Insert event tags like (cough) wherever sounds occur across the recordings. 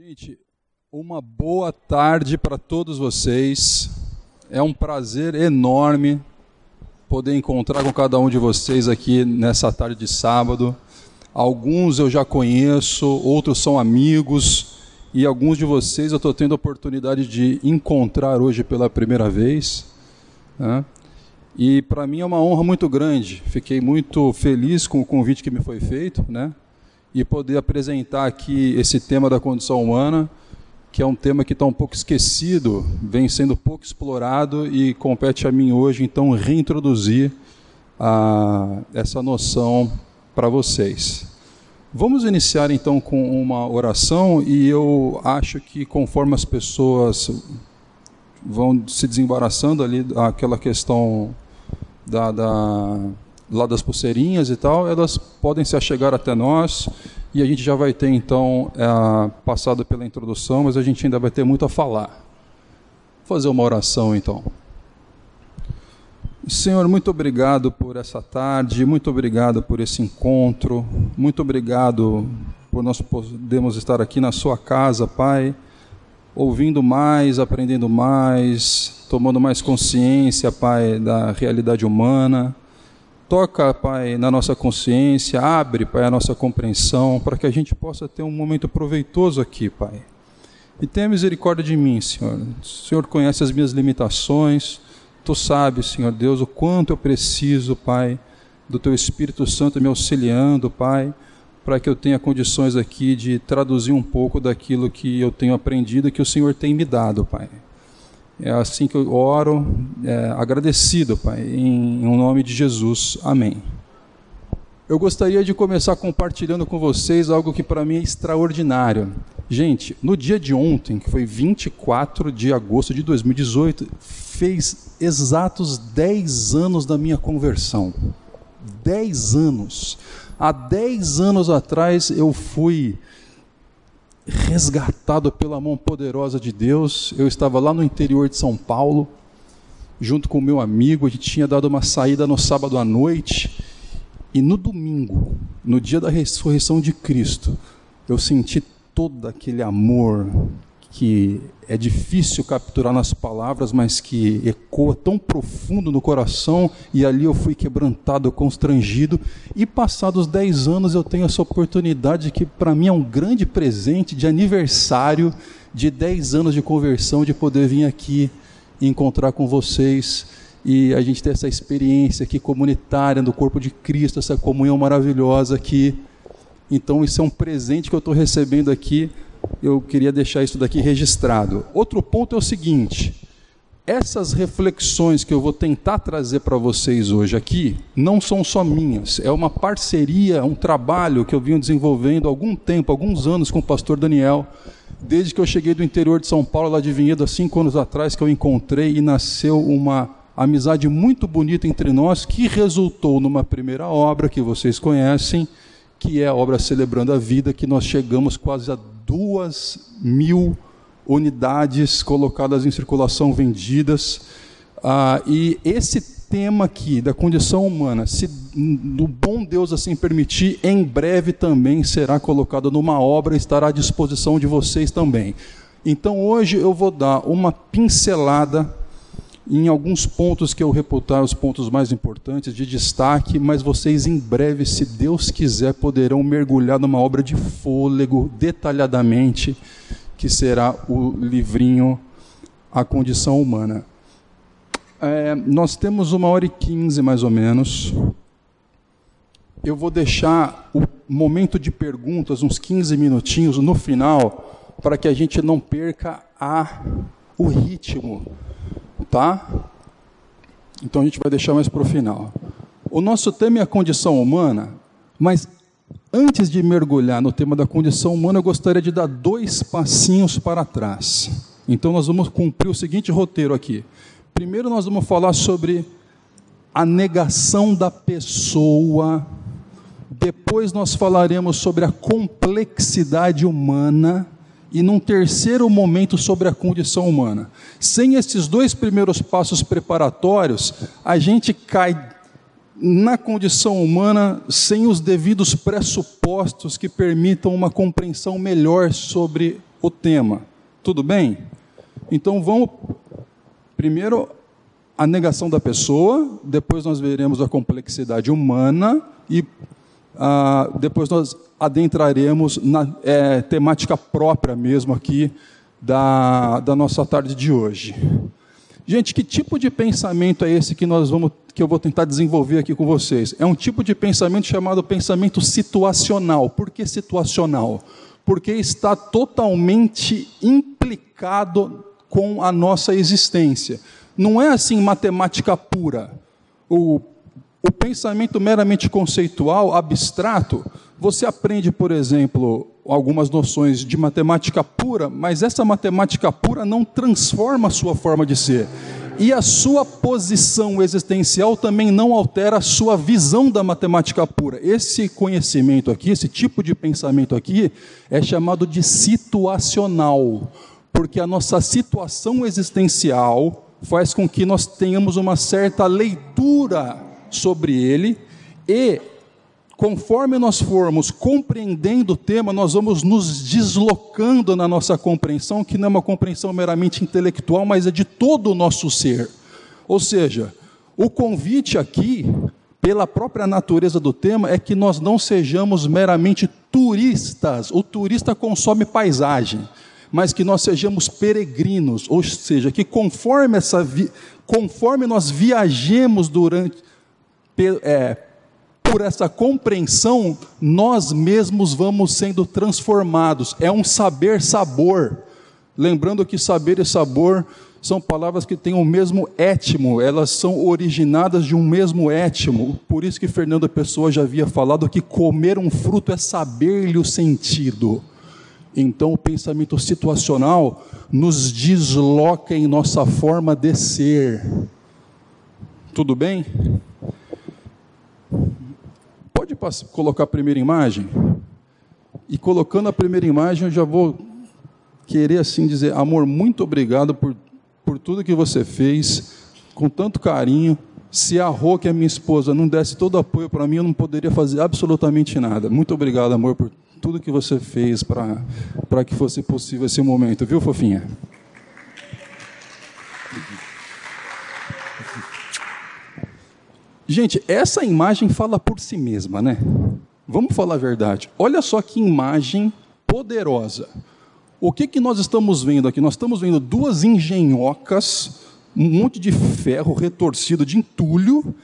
Gente, uma boa tarde para todos vocês. É um prazer enorme poder encontrar com cada um de vocês aqui nessa tarde de sábado. Alguns eu já conheço, outros são amigos, e alguns de vocês eu estou tendo a oportunidade de encontrar hoje pela primeira vez. Né? E para mim é uma honra muito grande. Fiquei muito feliz com o convite que me foi feito, né? E poder apresentar aqui esse tema da condição humana, que é um tema que está um pouco esquecido, vem sendo pouco explorado e compete a mim hoje, então, reintroduzir a, essa noção para vocês. Vamos iniciar então com uma oração e eu acho que conforme as pessoas vão se desembaraçando ali aquela questão da, da lá das pulseirinhas e tal, elas podem se achegar até nós e a gente já vai ter então é, passado pela introdução, mas a gente ainda vai ter muito a falar. Vou fazer uma oração então. Senhor, muito obrigado por essa tarde, muito obrigado por esse encontro, muito obrigado por nós podermos estar aqui na Sua casa, Pai, ouvindo mais, aprendendo mais, tomando mais consciência, Pai, da realidade humana Toca, Pai, na nossa consciência, abre, Pai, a nossa compreensão, para que a gente possa ter um momento proveitoso aqui, Pai. E tenha misericórdia de mim, Senhor. O Senhor conhece as minhas limitações. Tu sabes, Senhor Deus, o quanto eu preciso, Pai, do Teu Espírito Santo me auxiliando, Pai, para que eu tenha condições aqui de traduzir um pouco daquilo que eu tenho aprendido e que o Senhor tem me dado, Pai. É assim que eu oro, é, agradecido, Pai, em, em nome de Jesus. Amém. Eu gostaria de começar compartilhando com vocês algo que para mim é extraordinário. Gente, no dia de ontem, que foi 24 de agosto de 2018, fez exatos 10 anos da minha conversão. 10 anos. Há 10 anos atrás eu fui resgatado pela mão poderosa de Deus. Eu estava lá no interior de São Paulo, junto com o meu amigo, a gente tinha dado uma saída no sábado à noite, e no domingo, no dia da ressurreição de Cristo, eu senti todo aquele amor, que é difícil capturar nas palavras, mas que ecoa tão profundo no coração, e ali eu fui quebrantado, constrangido, e passados 10 anos eu tenho essa oportunidade que para mim é um grande presente de aniversário de 10 anos de conversão, de poder vir aqui e encontrar com vocês e a gente ter essa experiência aqui comunitária do corpo de Cristo, essa comunhão maravilhosa aqui. Então isso é um presente que eu estou recebendo aqui eu queria deixar isso daqui registrado. Outro ponto é o seguinte: essas reflexões que eu vou tentar trazer para vocês hoje aqui não são só minhas, é uma parceria, um trabalho que eu venho desenvolvendo há algum tempo, alguns anos com o pastor Daniel, desde que eu cheguei do interior de São Paulo, lá de Vinhedo, há cinco anos atrás, que eu encontrei e nasceu uma amizade muito bonita entre nós, que resultou numa primeira obra que vocês conhecem, que é a obra Celebrando a Vida, que nós chegamos quase a duas mil unidades colocadas em circulação vendidas. Ah, e esse tema aqui da condição humana, se o bom Deus assim permitir, em breve também será colocado numa obra e estará à disposição de vocês também. Então hoje eu vou dar uma pincelada em alguns pontos que eu reputar os pontos mais importantes de destaque, mas vocês em breve, se Deus quiser, poderão mergulhar numa obra de fôlego detalhadamente, que será o livrinho A Condição Humana. É, nós temos uma hora e quinze mais ou menos. Eu vou deixar o momento de perguntas, uns 15 minutinhos no final, para que a gente não perca a, o ritmo tá? Então a gente vai deixar mais para o final. O nosso tema é a condição humana, mas antes de mergulhar no tema da condição humana, eu gostaria de dar dois passinhos para trás. Então nós vamos cumprir o seguinte roteiro aqui. Primeiro nós vamos falar sobre a negação da pessoa. Depois nós falaremos sobre a complexidade humana e num terceiro momento sobre a condição humana. Sem esses dois primeiros passos preparatórios, a gente cai na condição humana sem os devidos pressupostos que permitam uma compreensão melhor sobre o tema. Tudo bem? Então vamos primeiro a negação da pessoa, depois nós veremos a complexidade humana e ah, depois nós adentraremos na é, temática própria mesmo aqui da, da nossa tarde de hoje. Gente, que tipo de pensamento é esse que nós vamos que eu vou tentar desenvolver aqui com vocês? É um tipo de pensamento chamado pensamento situacional. Por que situacional? Porque está totalmente implicado com a nossa existência. Não é assim matemática pura. O, o pensamento meramente conceitual, abstrato, você aprende, por exemplo, algumas noções de matemática pura, mas essa matemática pura não transforma a sua forma de ser. E a sua posição existencial também não altera a sua visão da matemática pura. Esse conhecimento aqui, esse tipo de pensamento aqui, é chamado de situacional, porque a nossa situação existencial faz com que nós tenhamos uma certa leitura sobre ele e conforme nós formos compreendendo o tema, nós vamos nos deslocando na nossa compreensão, que não é uma compreensão meramente intelectual, mas é de todo o nosso ser. Ou seja, o convite aqui, pela própria natureza do tema, é que nós não sejamos meramente turistas. O turista consome paisagem, mas que nós sejamos peregrinos, ou seja, que conforme, essa vi... conforme nós viajemos durante. É, por essa compreensão, nós mesmos vamos sendo transformados. É um saber-sabor. Lembrando que saber e sabor são palavras que têm o mesmo étimo, elas são originadas de um mesmo étimo. Por isso que Fernando Pessoa já havia falado que comer um fruto é saber-lhe o sentido. Então, o pensamento situacional nos desloca em nossa forma de ser. Tudo bem? Pode colocar a primeira imagem? E colocando a primeira imagem, eu já vou querer assim dizer: amor, muito obrigado por, por tudo que você fez, com tanto carinho. Se a Rô, que é minha esposa, não desse todo apoio para mim, eu não poderia fazer absolutamente nada. Muito obrigado, amor, por tudo que você fez para que fosse possível esse momento, viu, fofinha? Gente, essa imagem fala por si mesma, né? Vamos falar a verdade. Olha só que imagem poderosa. O que, que nós estamos vendo aqui? Nós estamos vendo duas engenhocas, um monte de ferro retorcido de entulho,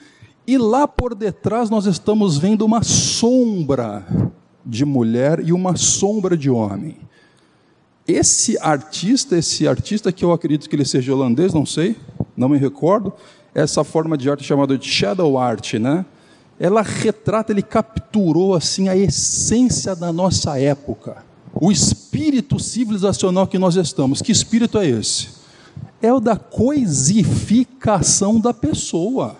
e lá por detrás nós estamos vendo uma sombra de mulher e uma sombra de homem. Esse artista, esse artista que eu acredito que ele seja holandês, não sei, não me recordo, essa forma de arte chamada de shadow art, né? Ela retrata, ele capturou assim a essência da nossa época, o espírito civilizacional que nós estamos. Que espírito é esse? É o da coisificação da pessoa.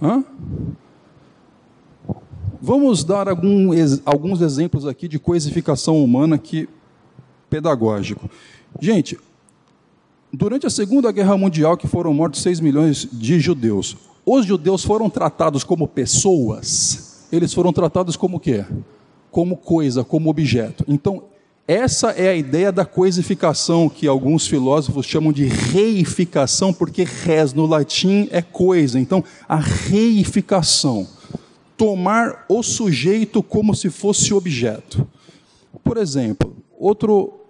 Hã? Vamos dar algum, alguns exemplos aqui de coisificação humana que pedagógico. Gente, Durante a Segunda Guerra Mundial, que foram mortos 6 milhões de judeus, os judeus foram tratados como pessoas, eles foram tratados como quê? Como coisa, como objeto. Então, essa é a ideia da coisificação, que alguns filósofos chamam de reificação, porque res no latim é coisa. Então, a reificação. Tomar o sujeito como se fosse objeto. Por exemplo, outro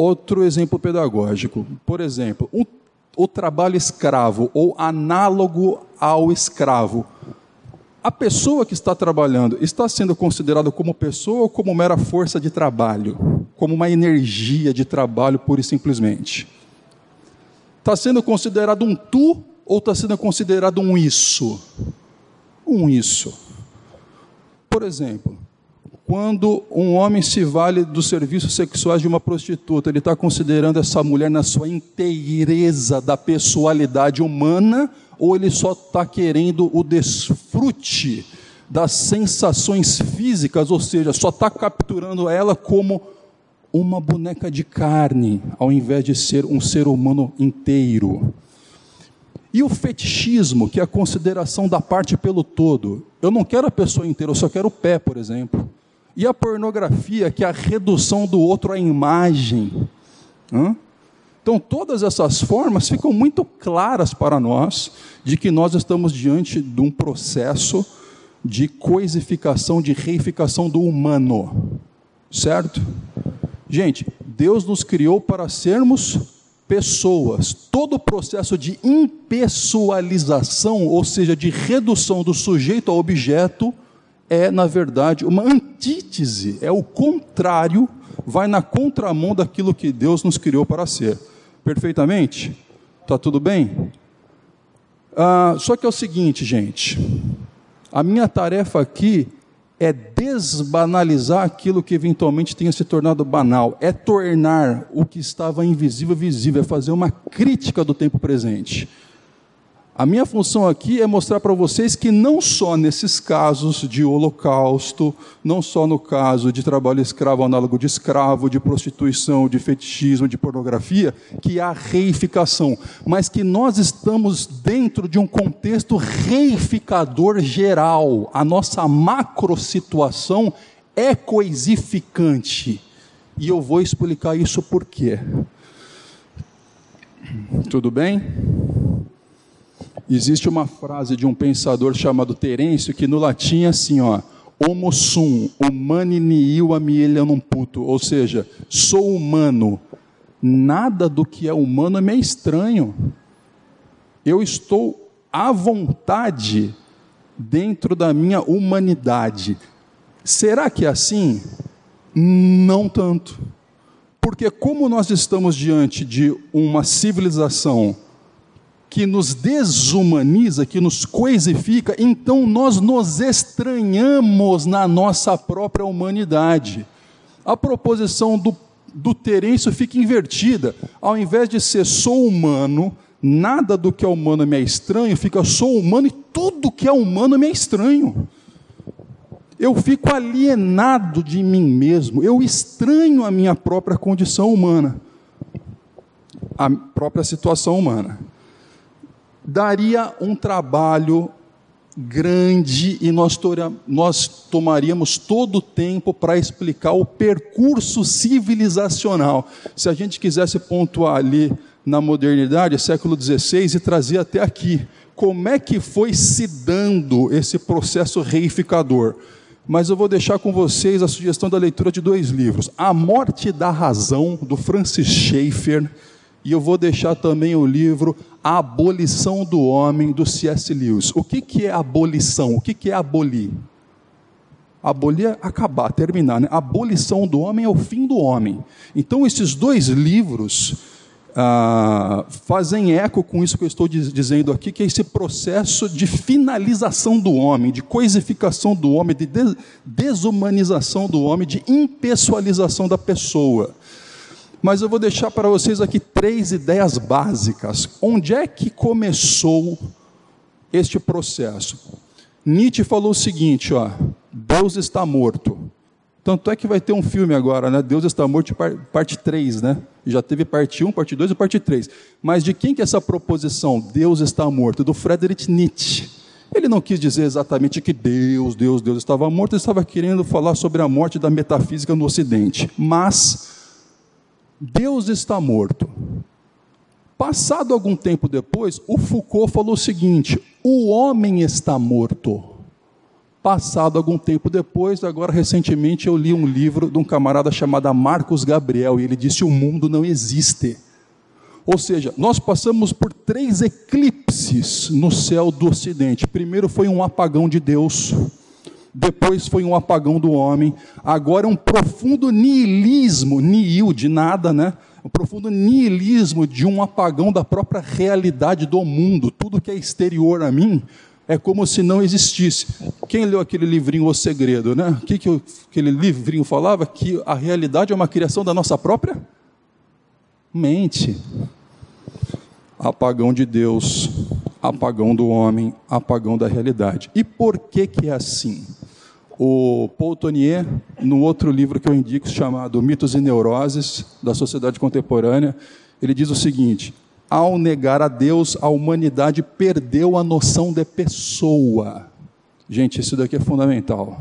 Outro exemplo pedagógico, por exemplo, o, o trabalho escravo ou análogo ao escravo. A pessoa que está trabalhando está sendo considerada como pessoa ou como mera força de trabalho? Como uma energia de trabalho pura e simplesmente? Está sendo considerado um tu ou está sendo considerado um isso? Um isso. Por exemplo, quando um homem se vale dos serviços sexuais de uma prostituta, ele está considerando essa mulher na sua inteireza da pessoalidade humana, ou ele só está querendo o desfrute das sensações físicas, ou seja, só está capturando ela como uma boneca de carne, ao invés de ser um ser humano inteiro. E o fetichismo, que é a consideração da parte pelo todo. Eu não quero a pessoa inteira, eu só quero o pé, por exemplo. E a pornografia, que é a redução do outro à imagem. Então, todas essas formas ficam muito claras para nós de que nós estamos diante de um processo de coisificação, de reificação do humano. Certo? Gente, Deus nos criou para sermos pessoas. Todo o processo de impessoalização, ou seja, de redução do sujeito ao objeto, é, na verdade, uma antítese, é o contrário, vai na contramão daquilo que Deus nos criou para ser perfeitamente? Está tudo bem? Ah, só que é o seguinte, gente. A minha tarefa aqui é desbanalizar aquilo que eventualmente tenha se tornado banal, é tornar o que estava invisível visível, é fazer uma crítica do tempo presente. A minha função aqui é mostrar para vocês que não só nesses casos de holocausto, não só no caso de trabalho escravo análogo de escravo, de prostituição, de fetichismo, de pornografia, que há reificação, mas que nós estamos dentro de um contexto reificador geral. A nossa macro situação é coisificante. E eu vou explicar isso por quê. Tudo bem? Existe uma frase de um pensador chamado Terêncio que no latim é assim, ó, homo sum, humani nihil amielianum puto, ou seja, sou humano, nada do que é humano é me estranho. Eu estou à vontade dentro da minha humanidade. Será que é assim? Não tanto. Porque como nós estamos diante de uma civilização que nos desumaniza, que nos coisifica, então nós nos estranhamos na nossa própria humanidade. A proposição do, do Terêncio fica invertida. Ao invés de ser sou humano, nada do que é humano me é estranho, fica sou humano e tudo que é humano me é estranho. Eu fico alienado de mim mesmo, eu estranho a minha própria condição humana, a própria situação humana daria um trabalho grande e nós, nós tomaríamos todo o tempo para explicar o percurso civilizacional. Se a gente quisesse pontuar ali na modernidade, século XVI, e trazer até aqui, como é que foi se dando esse processo reificador? Mas eu vou deixar com vocês a sugestão da leitura de dois livros: A Morte da Razão, do Francis Schaeffer, e eu vou deixar também o livro A Abolição do Homem, do C.S. Lewis. O que, que é abolição? O que, que é abolir? Abolir é acabar, terminar. Né? A abolição do homem é o fim do homem. Então, esses dois livros ah, fazem eco com isso que eu estou dizendo aqui, que é esse processo de finalização do homem, de coisificação do homem, de desumanização do homem, de impessoalização da pessoa. Mas eu vou deixar para vocês aqui três ideias básicas. Onde é que começou este processo? Nietzsche falou o seguinte, ó, Deus está morto. Tanto é que vai ter um filme agora, né? Deus está morto, parte 3, né? Já teve parte 1, parte 2 e parte 3. Mas de quem que é essa proposição, Deus está morto? Do Friedrich Nietzsche. Ele não quis dizer exatamente que Deus, Deus, Deus estava morto, ele estava querendo falar sobre a morte da metafísica no Ocidente. Mas Deus está morto. Passado algum tempo depois, o Foucault falou o seguinte: o homem está morto. Passado algum tempo depois, agora recentemente eu li um livro de um camarada chamado Marcos Gabriel, e ele disse: o mundo não existe. Ou seja, nós passamos por três eclipses no céu do Ocidente. Primeiro foi um apagão de Deus depois foi um apagão do homem, agora é um profundo niilismo, nihil de nada, né? Um profundo niilismo de um apagão da própria realidade do mundo. Tudo que é exterior a mim é como se não existisse. Quem leu aquele livrinho O Segredo, né? O que, que aquele livrinho falava? Que a realidade é uma criação da nossa própria mente. Apagão de Deus, apagão do homem, apagão da realidade. E por que que é assim? O Paul Tonier, no outro livro que eu indico, chamado Mitos e Neuroses, da Sociedade Contemporânea, ele diz o seguinte: ao negar a Deus, a humanidade perdeu a noção de pessoa. Gente, isso daqui é fundamental.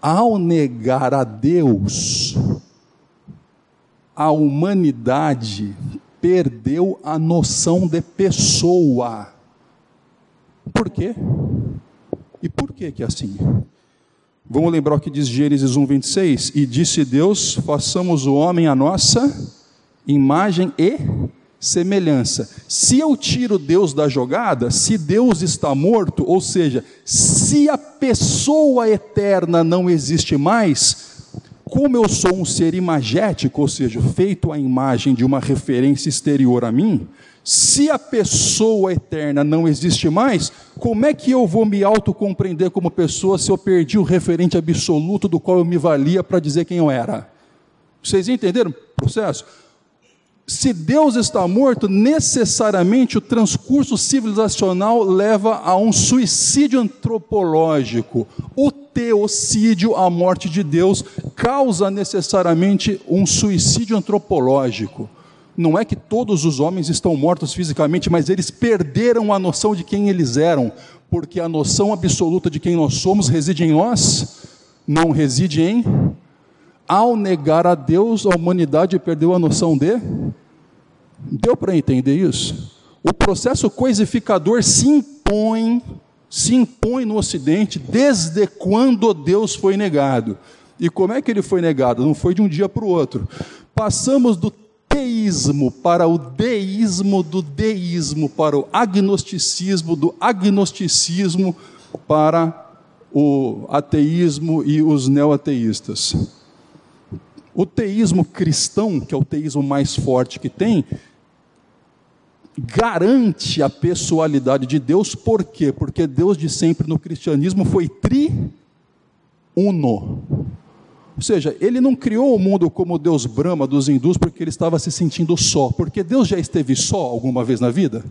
ao negar a Deus, a humanidade perdeu a noção de pessoa. Por quê? E por que que é assim? Vamos lembrar o que diz Gênesis 1, 26? E disse Deus: façamos o homem a nossa imagem e semelhança. Se eu tiro Deus da jogada, se Deus está morto, ou seja, se a pessoa eterna não existe mais, como eu sou um ser imagético, ou seja, feito à imagem de uma referência exterior a mim, se a pessoa eterna não existe mais, como é que eu vou me autocompreender como pessoa se eu perdi o referente absoluto do qual eu me valia para dizer quem eu era? Vocês entenderam o processo? Se Deus está morto, necessariamente o transcurso civilizacional leva a um suicídio antropológico. O teocídio, a morte de Deus, causa necessariamente um suicídio antropológico. Não é que todos os homens estão mortos fisicamente, mas eles perderam a noção de quem eles eram, porque a noção absoluta de quem nós somos reside em nós, não reside em ao negar a Deus, a humanidade perdeu a noção de. Deu para entender isso? O processo coisificador se impõe, se impõe no Ocidente desde quando Deus foi negado. E como é que ele foi negado? Não foi de um dia para o outro. Passamos do teísmo para o deísmo, do deísmo para o agnosticismo, do agnosticismo para o ateísmo e os neoateístas. O teísmo cristão, que é o teísmo mais forte que tem, garante a pessoalidade de Deus, por quê? Porque Deus de sempre no cristianismo foi triuno. Ou seja, ele não criou o mundo como Deus Brahma dos hindus porque ele estava se sentindo só, porque Deus já esteve só alguma vez na vida?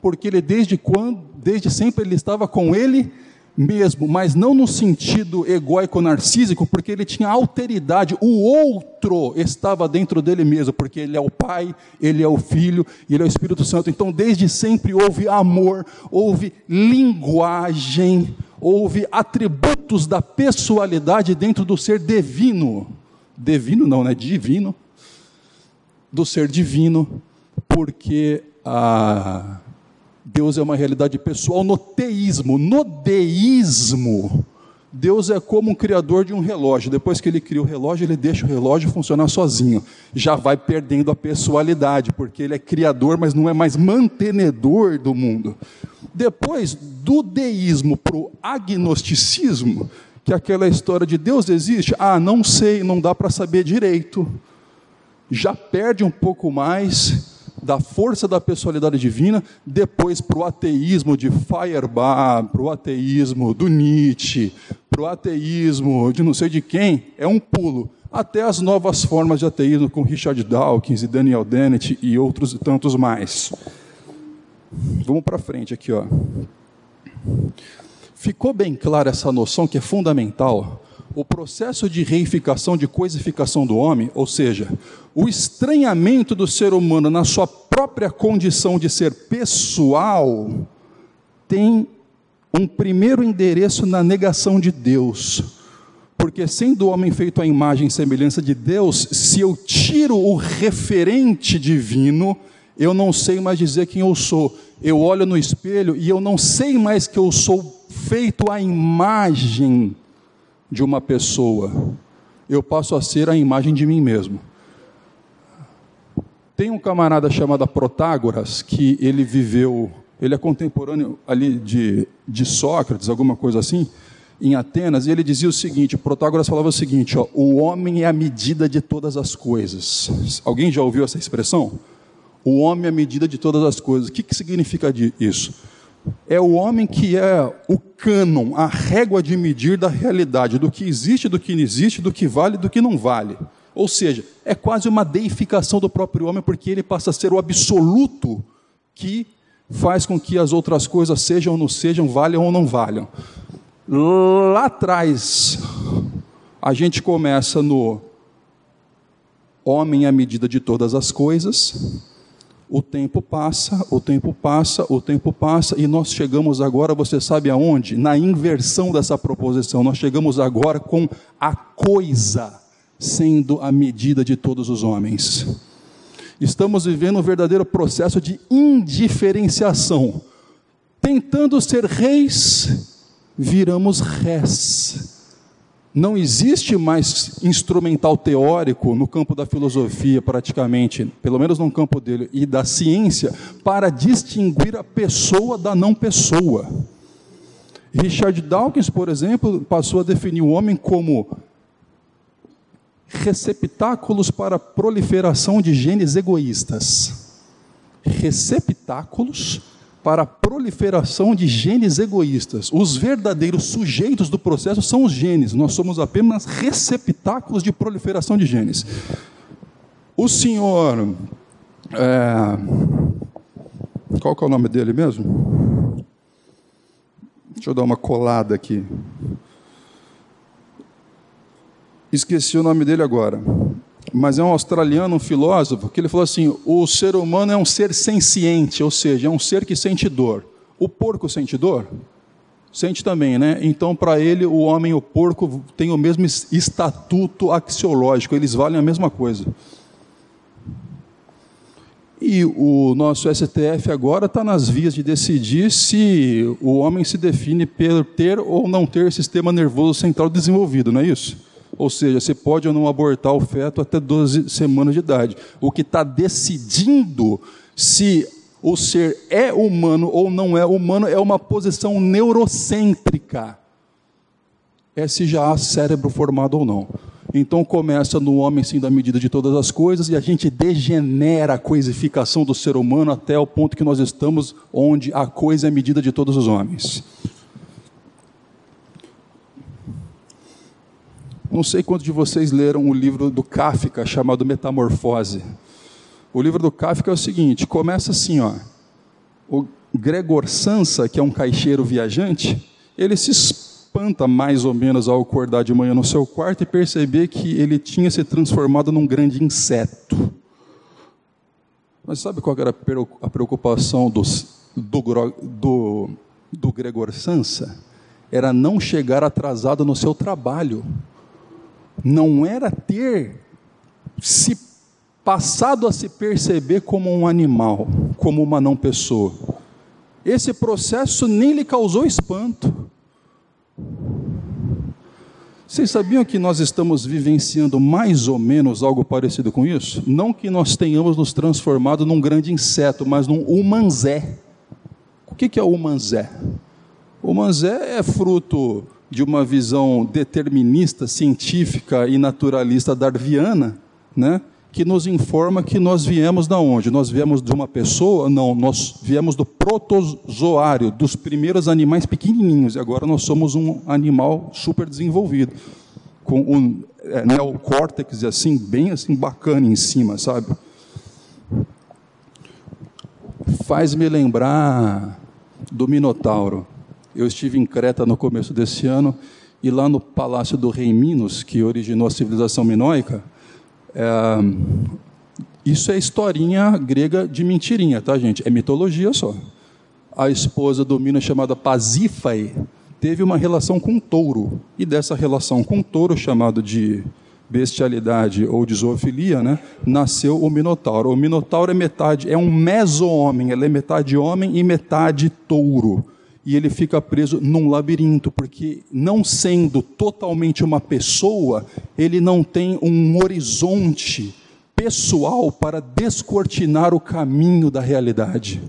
Porque ele desde quando, desde sempre ele estava com ele mesmo, mas não no sentido egóico narcísico, porque ele tinha alteridade, o outro estava dentro dele mesmo, porque ele é o Pai, ele é o Filho ele é o Espírito Santo. Então, desde sempre houve amor, houve linguagem, houve atributos da pessoalidade dentro do ser divino. Divino não, né? Divino. Do ser divino, porque a Deus é uma realidade pessoal no teísmo. No deísmo, Deus é como um criador de um relógio. Depois que ele cria o relógio, ele deixa o relógio funcionar sozinho. Já vai perdendo a pessoalidade, porque ele é criador, mas não é mais mantenedor do mundo. Depois, do deísmo para o agnosticismo, que é aquela história de Deus existe, ah, não sei, não dá para saber direito. Já perde um pouco mais da força da personalidade divina, depois para o ateísmo de Feuerbach, para o ateísmo do Nietzsche, para o ateísmo de não sei de quem, é um pulo. Até as novas formas de ateísmo com Richard Dawkins e Daniel Dennett e outros e tantos mais. Vamos para frente aqui, ó. Ficou bem clara essa noção que é fundamental o processo de reificação, de coisificação do homem, ou seja, o estranhamento do ser humano na sua própria condição de ser pessoal, tem um primeiro endereço na negação de Deus. Porque sendo o homem feito à imagem e semelhança de Deus, se eu tiro o referente divino, eu não sei mais dizer quem eu sou. Eu olho no espelho e eu não sei mais que eu sou feito à imagem de uma pessoa, eu passo a ser a imagem de mim mesmo. Tem um camarada chamado Protágoras que ele viveu, ele é contemporâneo ali de, de Sócrates, alguma coisa assim, em Atenas, e ele dizia o seguinte: Protágoras falava o seguinte, ó, o homem é a medida de todas as coisas. Alguém já ouviu essa expressão? O homem é a medida de todas as coisas. O que, que significa isso? É o homem que é o cânon, a régua de medir da realidade, do que existe, do que não existe, do que vale do que não vale. Ou seja, é quase uma deificação do próprio homem, porque ele passa a ser o absoluto que faz com que as outras coisas sejam ou não sejam, valham ou não valham. Lá atrás, a gente começa no homem à medida de todas as coisas, O tempo passa, o tempo passa, o tempo passa, e nós chegamos agora, você sabe aonde? Na inversão dessa proposição. Nós chegamos agora com a coisa sendo a medida de todos os homens. Estamos vivendo um verdadeiro processo de indiferenciação. Tentando ser reis, viramos res não existe mais instrumental teórico no campo da filosofia, praticamente, pelo menos no campo dele, e da ciência, para distinguir a pessoa da não pessoa. Richard Dawkins, por exemplo, passou a definir o homem como receptáculos para a proliferação de genes egoístas. Receptáculos para a proliferação de genes egoístas. Os verdadeiros sujeitos do processo são os genes, nós somos apenas receptáculos de proliferação de genes. O senhor. É, qual que é o nome dele mesmo? Deixa eu dar uma colada aqui. Esqueci o nome dele agora mas é um australiano, um filósofo, que ele falou assim: o ser humano é um ser senciente, ou seja, é um ser que sente dor. O porco sente dor? Sente também, né? Então, para ele, o homem e o porco têm o mesmo estatuto axiológico, eles valem a mesma coisa. E o nosso STF agora está nas vias de decidir se o homem se define por ter ou não ter sistema nervoso central desenvolvido, não é isso? Ou seja, você pode ou não abortar o feto até 12 semanas de idade. O que está decidindo se o ser é humano ou não é humano é uma posição neurocêntrica. É se já há cérebro formado ou não. Então começa no homem sim da medida de todas as coisas e a gente degenera a coisificação do ser humano até o ponto que nós estamos onde a coisa é medida de todos os homens. Não sei quantos de vocês leram o livro do Kafka chamado Metamorfose. O livro do Kafka é o seguinte: começa assim, ó. O Gregor Sansa, que é um caixeiro viajante, ele se espanta mais ou menos ao acordar de manhã no seu quarto e perceber que ele tinha se transformado num grande inseto. Mas sabe qual era a preocupação do, do, do Gregor Sansa? Era não chegar atrasado no seu trabalho não era ter se passado a se perceber como um animal, como uma não pessoa. Esse processo nem lhe causou espanto. Vocês sabiam que nós estamos vivenciando mais ou menos algo parecido com isso? Não que nós tenhamos nos transformado num grande inseto, mas num humanzé. O que é o humanzé? O humanzé é fruto de uma visão determinista, científica e naturalista darwiana, né? que nos informa que nós viemos da onde? Nós viemos de uma pessoa? Não, nós viemos do protozoário, dos primeiros animais pequenininhos, e agora nós somos um animal super desenvolvido, com um é, neocórtex assim, bem assim bacana em cima, sabe? Faz-me lembrar do Minotauro. Eu estive em Creta no começo desse ano e lá no Palácio do Rei Minos, que originou a civilização minoica, é, isso é historinha grega de mentirinha, tá, gente? É mitologia só. A esposa do Minos, chamada Pasífae, teve uma relação com um touro. E dessa relação com um touro, chamado de bestialidade ou de zoofilia, né, nasceu o Minotauro. O Minotauro é metade, é um meso-homem, ele é metade homem e metade touro e ele fica preso num labirinto, porque não sendo totalmente uma pessoa, ele não tem um horizonte pessoal para descortinar o caminho da realidade.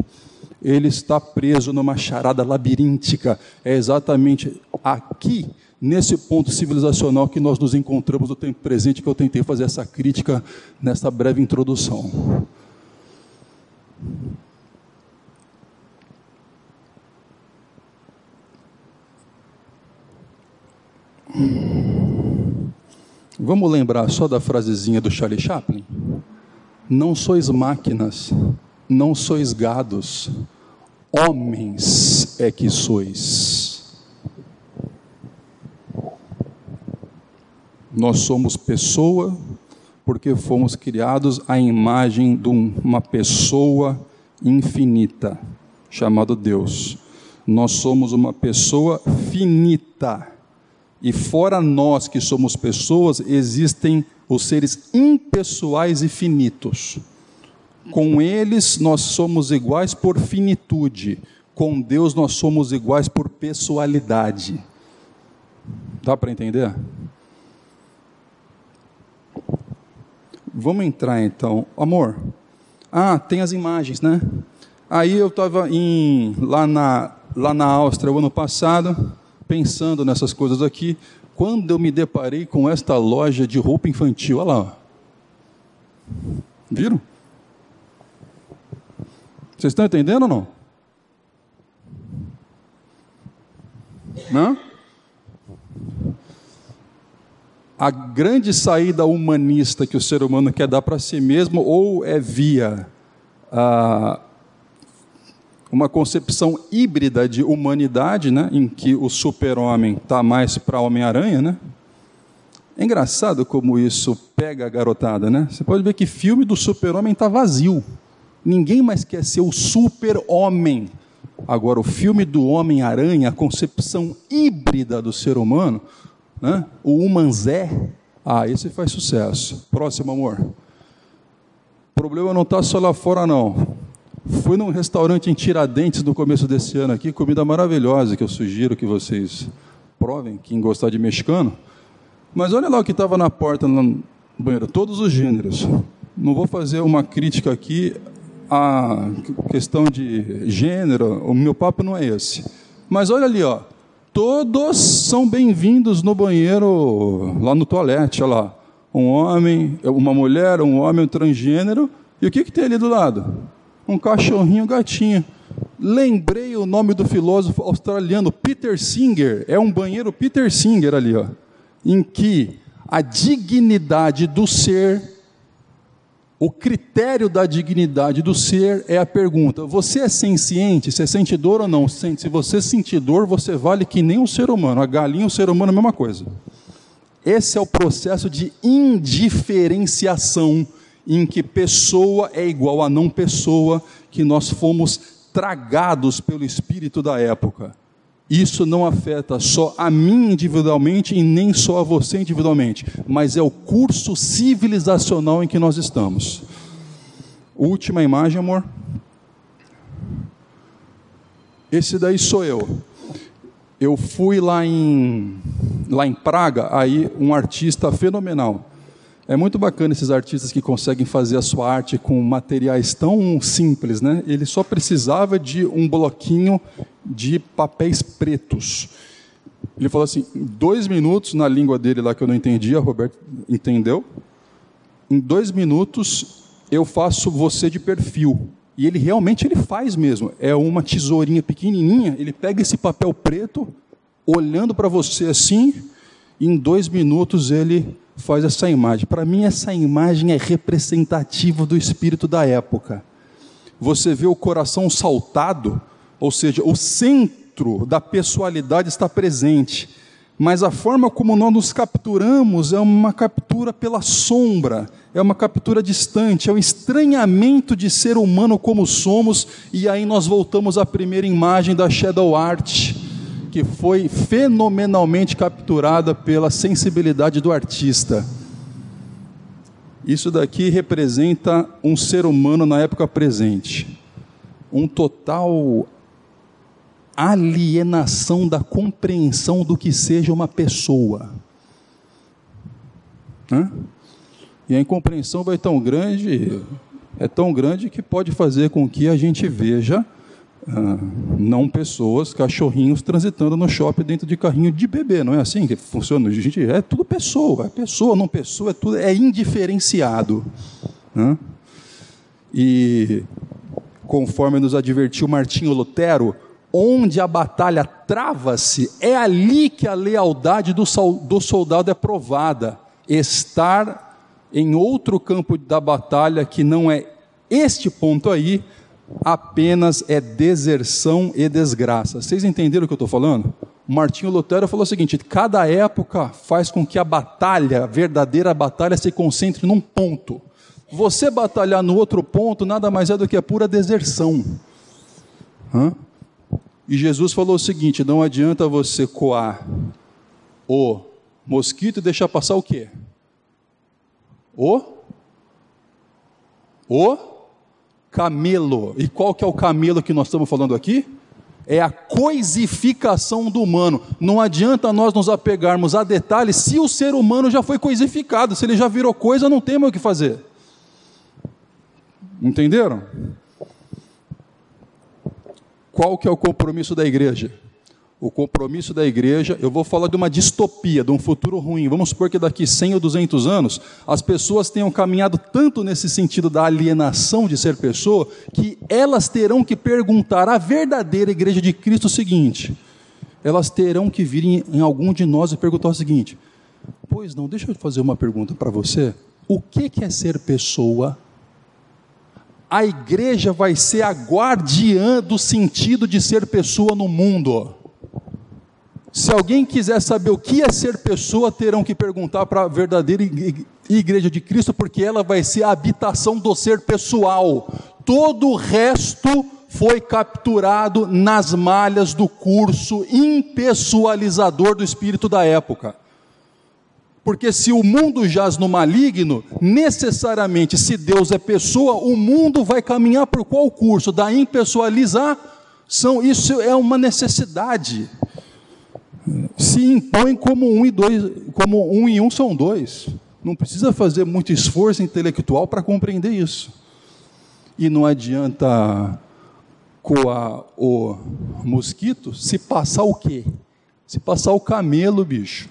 Ele está preso numa charada labiríntica. É exatamente aqui, nesse ponto civilizacional, que nós nos encontramos no tempo presente, que eu tentei fazer essa crítica nessa breve introdução. Vamos lembrar só da frasezinha do Charlie Chaplin? Não sois máquinas, não sois gados, homens é que sois. Nós somos pessoa, porque fomos criados à imagem de uma pessoa infinita, chamado Deus. Nós somos uma pessoa finita. E fora nós que somos pessoas, existem os seres impessoais e finitos. Com eles nós somos iguais por finitude, com Deus nós somos iguais por pessoalidade. Dá para entender? Vamos entrar então. Amor, ah, tem as imagens, né? Aí eu estava lá na, lá na Áustria o ano passado, pensando nessas coisas aqui, quando eu me deparei com esta loja de roupa infantil. Olha lá. Viram? Vocês estão entendendo ou não? Não? A grande saída humanista que o ser humano quer dar para si mesmo, ou é via ah, uma concepção híbrida de humanidade, né, em que o super-homem está mais para Homem-Aranha, né? É engraçado como isso pega a garotada, né? Você pode ver que filme do super-homem está vazio. Ninguém mais quer ser o super-homem. Agora, o filme do Homem-Aranha, a concepção híbrida do ser humano, né? o Humanzé, ah, esse faz sucesso. Próximo, amor. O problema não está só lá fora, não. Fui num restaurante em Tiradentes no começo desse ano aqui, comida maravilhosa que eu sugiro que vocês provem, quem gostar de mexicano. Mas olha lá o que estava na porta no banheiro, todos os gêneros. Não vou fazer uma crítica aqui à questão de gênero, o meu papo não é esse. Mas olha ali, ó, todos são bem-vindos no banheiro, lá no toalete, olha lá. Um homem, uma mulher, um homem, um transgênero. E o que, que tem ali do lado? Um cachorrinho gatinho. Lembrei o nome do filósofo australiano Peter Singer, é um banheiro Peter Singer ali, ó, em que a dignidade do ser, o critério da dignidade do ser é a pergunta: você é senciente? Você sente dor ou não? Se você sentir dor, você vale que nem um ser humano. A galinha e o ser humano é a mesma coisa. Esse é o processo de indiferenciação em que pessoa é igual a não pessoa, que nós fomos tragados pelo espírito da época. Isso não afeta só a mim individualmente e nem só a você individualmente, mas é o curso civilizacional em que nós estamos. Última imagem, amor. Esse daí sou eu. Eu fui lá em, lá em Praga, aí um artista fenomenal é muito bacana esses artistas que conseguem fazer a sua arte com materiais tão simples, né? Ele só precisava de um bloquinho de papéis pretos. Ele falou assim, dois minutos, na língua dele lá que eu não entendia, Roberto entendeu. Em dois minutos eu faço você de perfil. E ele realmente ele faz mesmo. É uma tesourinha pequenininha. Ele pega esse papel preto, olhando para você assim, em dois minutos ele faz essa imagem. Para mim, essa imagem é representativa do espírito da época. Você vê o coração saltado, ou seja, o centro da pessoalidade está presente, mas a forma como nós nos capturamos é uma captura pela sombra, é uma captura distante, é um estranhamento de ser humano como somos, e aí nós voltamos à primeira imagem da shadow art que foi fenomenalmente capturada pela sensibilidade do artista. Isso daqui representa um ser humano na época presente, um total alienação da compreensão do que seja uma pessoa. E a incompreensão vai tão grande, é tão grande que pode fazer com que a gente veja ah, não pessoas, cachorrinhos transitando no shopping dentro de carrinho de bebê, não é assim que funciona? Gente, é tudo pessoa, é pessoa, não pessoa, é tudo é indiferenciado. Né? E conforme nos advertiu Martinho Lutero, onde a batalha trava-se, é ali que a lealdade do soldado é provada. Estar em outro campo da batalha que não é este ponto aí, apenas é deserção e desgraça. Vocês entenderam o que eu estou falando? Martinho Lutero falou o seguinte: cada época faz com que a batalha, a verdadeira batalha, se concentre num ponto. Você batalhar no outro ponto nada mais é do que a pura deserção. Hã? E Jesus falou o seguinte: não adianta você coar o mosquito e deixar passar o quê? O? O camelo. E qual que é o camelo que nós estamos falando aqui? É a coisificação do humano. Não adianta nós nos apegarmos a detalhes se o ser humano já foi coisificado, se ele já virou coisa, não tem mais o que fazer. Entenderam? Qual que é o compromisso da igreja? O compromisso da igreja, eu vou falar de uma distopia, de um futuro ruim. Vamos supor que daqui 100 ou 200 anos, as pessoas tenham caminhado tanto nesse sentido da alienação de ser pessoa, que elas terão que perguntar à verdadeira igreja de Cristo o seguinte: elas terão que vir em, em algum de nós e perguntar o seguinte: Pois não, deixa eu fazer uma pergunta para você. O que é ser pessoa? a igreja vai ser a guardiã do sentido de ser pessoa no mundo. Se alguém quiser saber o que é ser pessoa, terão que perguntar para a verdadeira igreja de Cristo, porque ela vai ser a habitação do ser pessoal. Todo o resto foi capturado nas malhas do curso impessoalizador do espírito da época. Porque se o mundo jaz no maligno, necessariamente, se Deus é pessoa, o mundo vai caminhar por qual curso? Da impessoalizar? São, isso é uma necessidade. Se impõe como um e dois, como um e um são dois. Não precisa fazer muito esforço intelectual para compreender isso. E não adianta coar o mosquito se passar o quê? Se passar o camelo, bicho.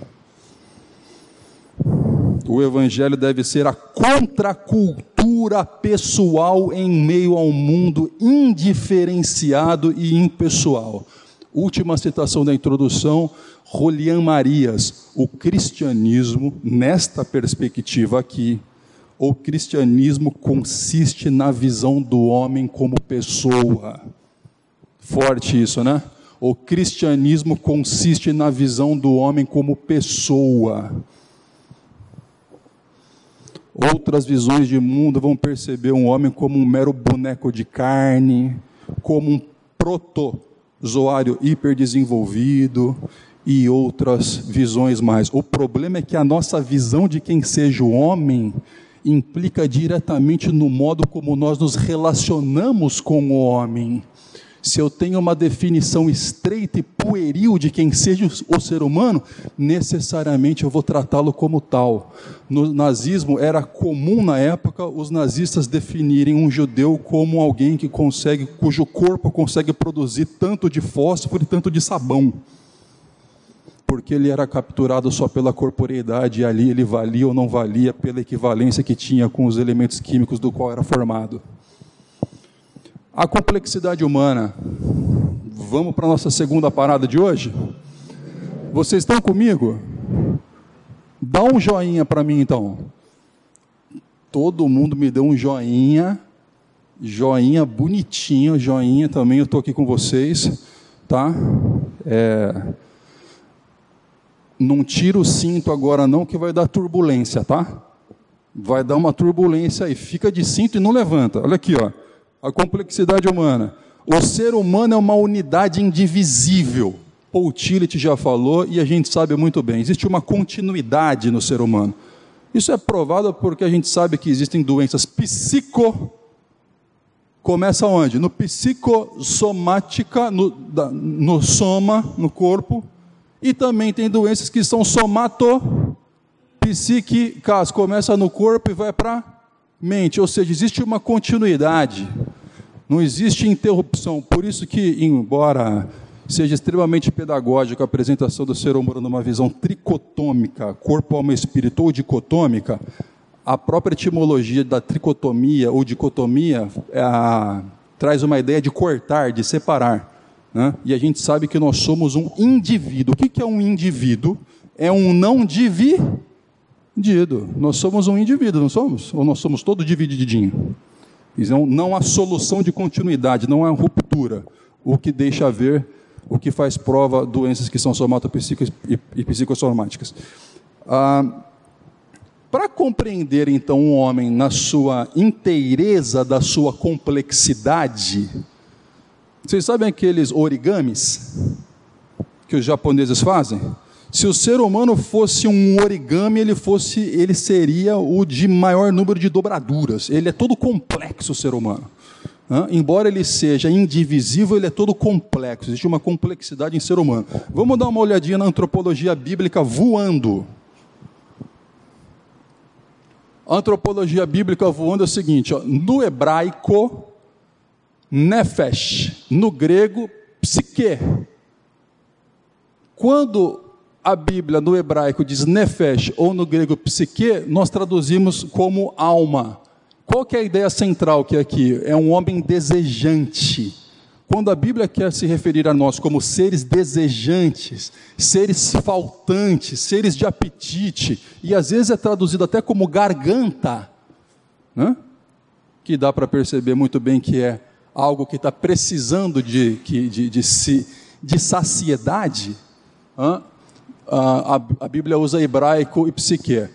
O evangelho deve ser a contracultura pessoal em meio a um mundo indiferenciado e impessoal. Última citação da introdução, Rolian Marias. O cristianismo, nesta perspectiva aqui, o cristianismo consiste na visão do homem como pessoa. Forte isso, né? O cristianismo consiste na visão do homem como pessoa Outras visões de mundo vão perceber um homem como um mero boneco de carne, como um protozoário hiperdesenvolvido e outras visões mais. O problema é que a nossa visão de quem seja o homem implica diretamente no modo como nós nos relacionamos com o homem se eu tenho uma definição estreita e pueril de quem seja o ser humano, necessariamente eu vou tratá-lo como tal. No nazismo era comum na época os nazistas definirem um judeu como alguém que consegue, cujo corpo consegue produzir tanto de fósforo e tanto de sabão. Porque ele era capturado só pela corporeidade e ali ele valia ou não valia pela equivalência que tinha com os elementos químicos do qual era formado. A complexidade humana. Vamos para a nossa segunda parada de hoje? Vocês estão comigo? Dá um joinha para mim então. Todo mundo me deu um joinha. Joinha bonitinho, joinha também. Eu estou aqui com vocês, tá? É... Não tira o cinto agora não, que vai dar turbulência, tá? Vai dar uma turbulência aí. Fica de cinto e não levanta. Olha aqui, ó a complexidade humana. O ser humano é uma unidade indivisível. Paul Tillich já falou e a gente sabe muito bem. Existe uma continuidade no ser humano. Isso é provado porque a gente sabe que existem doenças psico. Começa onde? No psicossomática, no, no soma, no corpo. E também tem doenças que são somato psíquicas. Começa no corpo e vai para mente. Ou seja, existe uma continuidade. Não existe interrupção. Por isso que, embora seja extremamente pedagógica a apresentação do ser humano numa visão tricotômica, corpo, alma, espírito ou dicotômica, a própria etimologia da tricotomia ou dicotomia é a, traz uma ideia de cortar, de separar. Né? E a gente sabe que nós somos um indivíduo. O que é um indivíduo? É um não dividido. Nós somos um indivíduo, não somos? Ou nós somos todo divididinho? Então, não há solução de continuidade, não há ruptura, o que deixa ver o que faz prova doenças que são somatopsíquicas e psicossomáticas. Ah, para compreender então um homem na sua inteireza da sua complexidade, vocês sabem aqueles origamis que os japoneses fazem? Se o ser humano fosse um origami, ele fosse, ele seria o de maior número de dobraduras. Ele é todo complexo o ser humano. Embora ele seja indivisível, ele é todo complexo. Existe uma complexidade em ser humano. Vamos dar uma olhadinha na antropologia bíblica voando. Antropologia bíblica voando é o seguinte: ó, no hebraico, nefesh, no grego, psique. Quando a Bíblia no hebraico diz nefesh ou no grego psique, nós traduzimos como alma. Qual que é a ideia central que é aqui? É um homem desejante. Quando a Bíblia quer se referir a nós como seres desejantes, seres faltantes, seres de apetite, e às vezes é traduzido até como garganta, né? que dá para perceber muito bem que é algo que está precisando de, de, de, de, de saciedade, a, a, Bíblia usa hebraico e psique.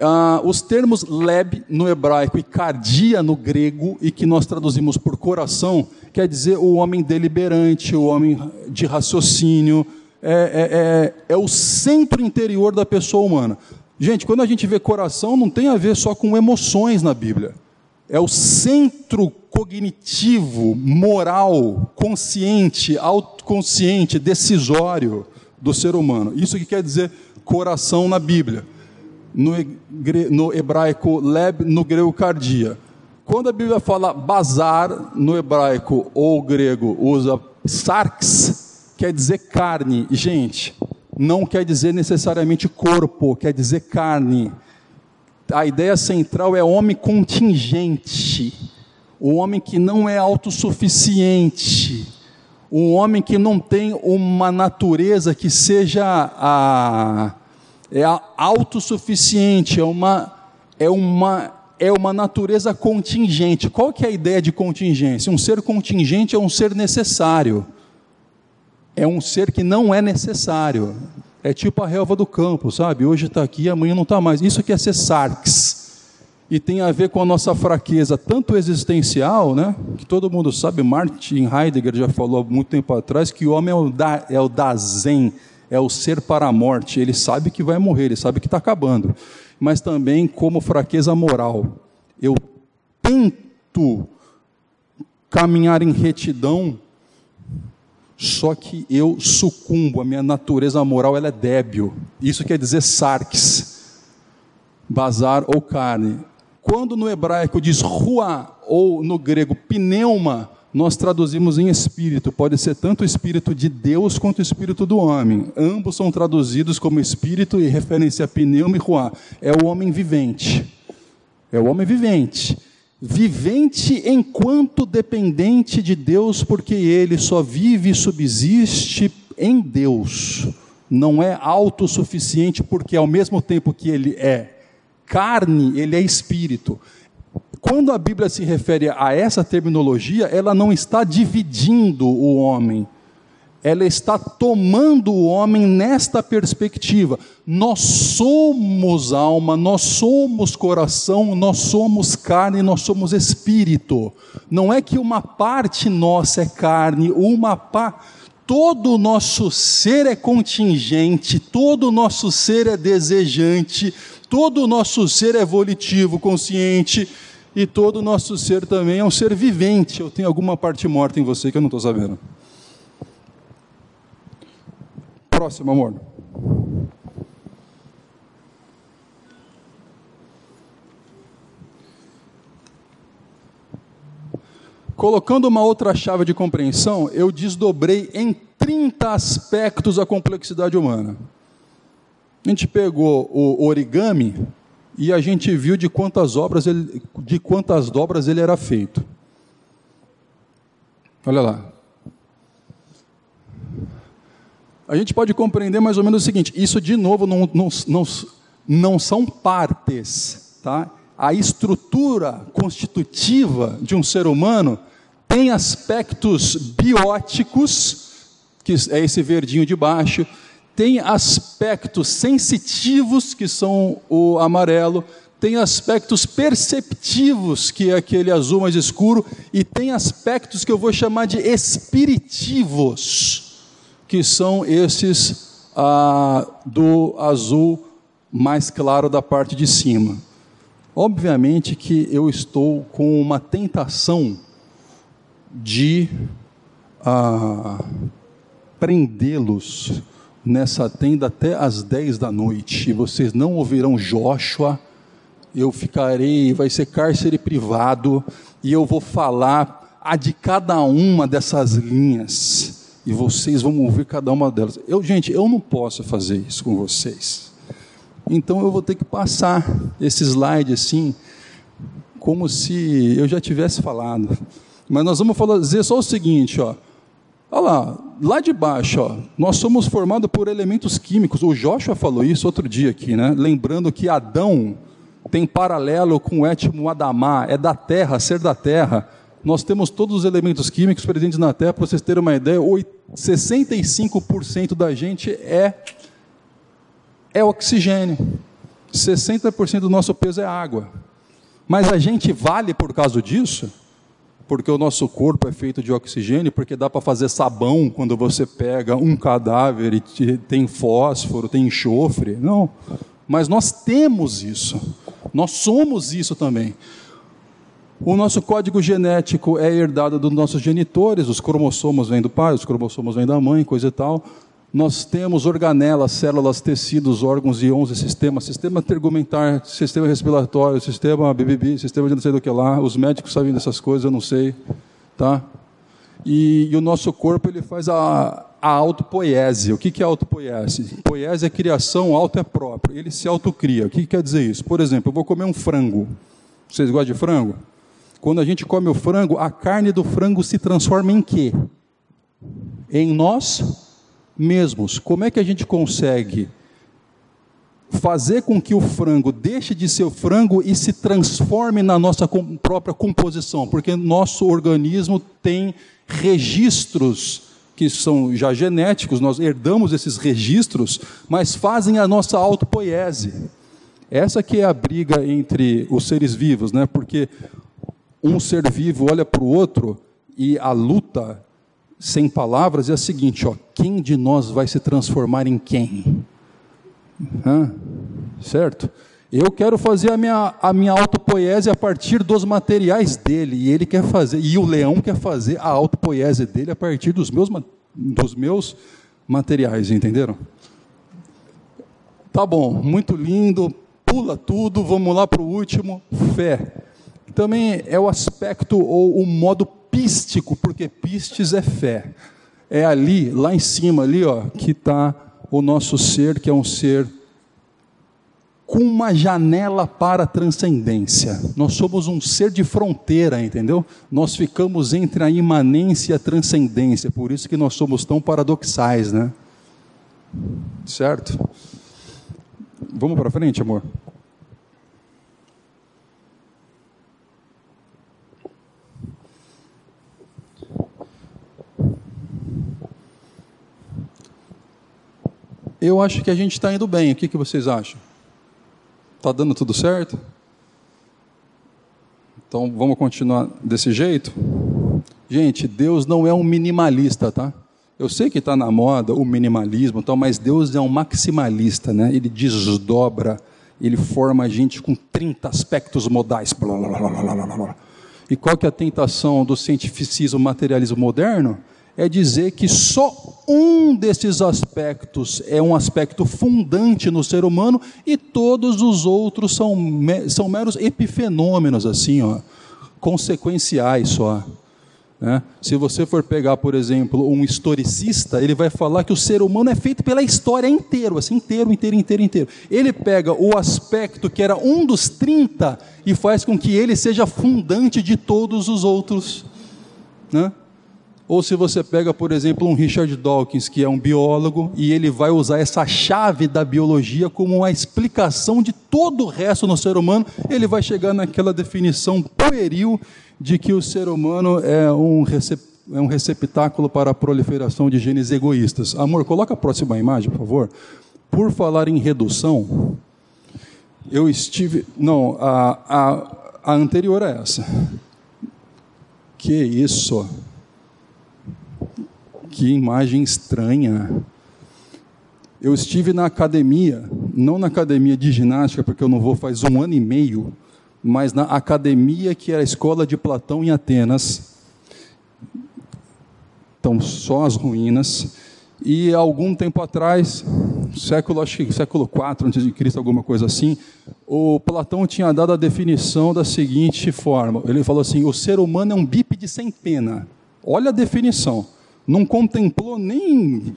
Ah, os termos leb no hebraico e cardia no grego, e que nós traduzimos por coração, quer dizer o homem deliberante, o homem de raciocínio, é, é, é, é o centro interior da pessoa humana. Gente, quando a gente vê coração, não tem a ver só com emoções na Bíblia. É o centro cognitivo, moral, consciente, autoconsciente, decisório do ser humano. Isso que quer dizer coração na Bíblia. No, no hebraico, leb, no grego, cardia. Quando a Bíblia fala bazar, no hebraico ou grego, usa sarx, quer dizer carne. Gente, não quer dizer necessariamente corpo, quer dizer carne. A ideia central é homem contingente, o homem que não é autossuficiente um homem que não tem uma natureza que seja a, é a autossuficiente, é uma, é, uma, é uma natureza contingente. Qual que é a ideia de contingência? Um ser contingente é um ser necessário. É um ser que não é necessário. É tipo a relva do campo, sabe? Hoje está aqui, amanhã não está mais. Isso que é ser sarx e tem a ver com a nossa fraqueza, tanto existencial, né, que todo mundo sabe, Martin Heidegger já falou há muito tempo atrás, que o homem é o, da, é o dazen, é o ser para a morte, ele sabe que vai morrer, ele sabe que está acabando, mas também como fraqueza moral. Eu tento caminhar em retidão, só que eu sucumbo, a minha natureza moral ela é débil. Isso quer dizer sarx, bazar ou carne. Quando no hebraico diz rua ou no grego pneuma, nós traduzimos em espírito. Pode ser tanto o espírito de Deus quanto o espírito do homem. Ambos são traduzidos como espírito e referência a pneuma e ruá. É o homem vivente. É o homem vivente. Vivente enquanto dependente de Deus, porque ele só vive e subsiste em Deus. Não é autossuficiente, porque ao mesmo tempo que ele é carne, ele é espírito. Quando a Bíblia se refere a essa terminologia, ela não está dividindo o homem, ela está tomando o homem nesta perspectiva. Nós somos alma, nós somos coração, nós somos carne, nós somos espírito. Não é que uma parte nossa é carne, uma parte todo o nosso ser é contingente, todo o nosso ser é desejante, todo o nosso ser é volitivo, consciente, e todo o nosso ser também é um ser vivente. Eu tenho alguma parte morta em você que eu não estou sabendo. Próximo, amor. Colocando uma outra chave de compreensão, eu desdobrei em 30 aspectos a complexidade humana. A gente pegou o origami e a gente viu de quantas obras ele, de quantas dobras ele era feito. Olha lá. A gente pode compreender mais ou menos o seguinte: isso, de novo, não, não, não, não são partes. Tá? A estrutura constitutiva de um ser humano tem aspectos bióticos que é esse verdinho de baixo, tem aspectos sensitivos, que são o amarelo, tem aspectos perceptivos, que é aquele azul mais escuro, e tem aspectos que eu vou chamar de espiritivos, que são esses ah, do azul mais claro da parte de cima. Obviamente que eu estou com uma tentação de ah, prendê-los nessa tenda até às 10 da noite, e vocês não ouvirão Joshua eu ficarei, vai ser cárcere privado, e eu vou falar a de cada uma dessas linhas, e vocês vão ouvir cada uma delas. Eu, gente, eu não posso fazer isso com vocês. Então eu vou ter que passar esse slide assim, como se eu já tivesse falado. Mas nós vamos fazer só o seguinte, ó. Olha lá, lá de baixo, ó, nós somos formados por elementos químicos. O Joshua falou isso outro dia aqui, né? Lembrando que Adão tem paralelo com o étimo Adamá, é da terra, ser da terra. Nós temos todos os elementos químicos presentes na terra, para vocês terem uma ideia, 65% da gente é, é oxigênio, 60% do nosso peso é água. Mas a gente vale por causa disso? Porque o nosso corpo é feito de oxigênio, porque dá para fazer sabão quando você pega um cadáver e tem fósforo, tem enxofre. Não. Mas nós temos isso. Nós somos isso também. O nosso código genético é herdado dos nossos genitores, os cromossomos vêm do pai, os cromossomos vêm da mãe, coisa e tal. Nós temos organelas, células, tecidos, órgãos 11 sistemas, sistema tergumentar, sistema respiratório, sistema BBB, sistema de não sei do que lá. Os médicos sabem dessas coisas, eu não sei, tá? E, e o nosso corpo ele faz a, a autopoiese. O que, que é autopoiese? Poiese é criação, auto é próprio. Ele se autocria. O que, que quer dizer isso? Por exemplo, eu vou comer um frango. Vocês gostam de frango? Quando a gente come o frango, a carne do frango se transforma em quê? Em nós mesmos. Como é que a gente consegue fazer com que o frango deixe de ser frango e se transforme na nossa própria composição? Porque nosso organismo tem registros que são já genéticos, nós herdamos esses registros, mas fazem a nossa autopoiese. Essa que é a briga entre os seres vivos, né? Porque um ser vivo olha para o outro e a luta sem palavras é a seguinte, ó, quem de nós vai se transformar em quem? Hã? Certo? Eu quero fazer a minha, a minha autopoiese a partir dos materiais dele, e ele quer fazer, e o leão quer fazer a autopoiese dele a partir dos meus, dos meus materiais, entenderam? Tá bom, muito lindo, pula tudo, vamos lá para o último, fé. Também é o aspecto ou o modo pístico, porque pistes é fé. É ali, lá em cima, ali, ó, que está o nosso ser, que é um ser com uma janela para a transcendência. Nós somos um ser de fronteira, entendeu? Nós ficamos entre a imanência e a transcendência, por isso que nós somos tão paradoxais, né? Certo? Vamos para frente, amor. Eu acho que a gente está indo bem. O que, que vocês acham? Está dando tudo certo? Então vamos continuar desse jeito? Gente, Deus não é um minimalista, tá? Eu sei que está na moda o minimalismo, então, mas Deus é um maximalista, né? Ele desdobra, ele forma a gente com 30 aspectos modais. Blá, blá, blá, e qual que é a tentação do cientificismo materialismo moderno? É dizer que só um desses aspectos é um aspecto fundante no ser humano e todos os outros são, são meros epifenômenos, assim, ó, consequenciais só. Né? Se você for pegar, por exemplo, um historicista, ele vai falar que o ser humano é feito pela história inteiro, assim, inteiro, inteiro, inteiro, inteiro. Ele pega o aspecto que era um dos 30 e faz com que ele seja fundante de todos os outros. Né? Ou se você pega, por exemplo, um Richard Dawkins, que é um biólogo, e ele vai usar essa chave da biologia como uma explicação de todo o resto no ser humano, ele vai chegar naquela definição pueril de que o ser humano é um, é um receptáculo para a proliferação de genes egoístas. Amor, coloca a próxima imagem, por favor. Por falar em redução, eu estive. Não, a, a, a anterior é essa. Que isso? Que imagem estranha. Eu estive na academia, não na academia de ginástica, porque eu não vou faz um ano e meio, mas na academia que era a escola de Platão em Atenas. Então, só as ruínas. E algum tempo atrás, século acho que século 4 antes de Cristo, alguma coisa assim, o Platão tinha dado a definição da seguinte forma. Ele falou assim: "O ser humano é um bípede sem pena". Olha a definição. Não contemplou nem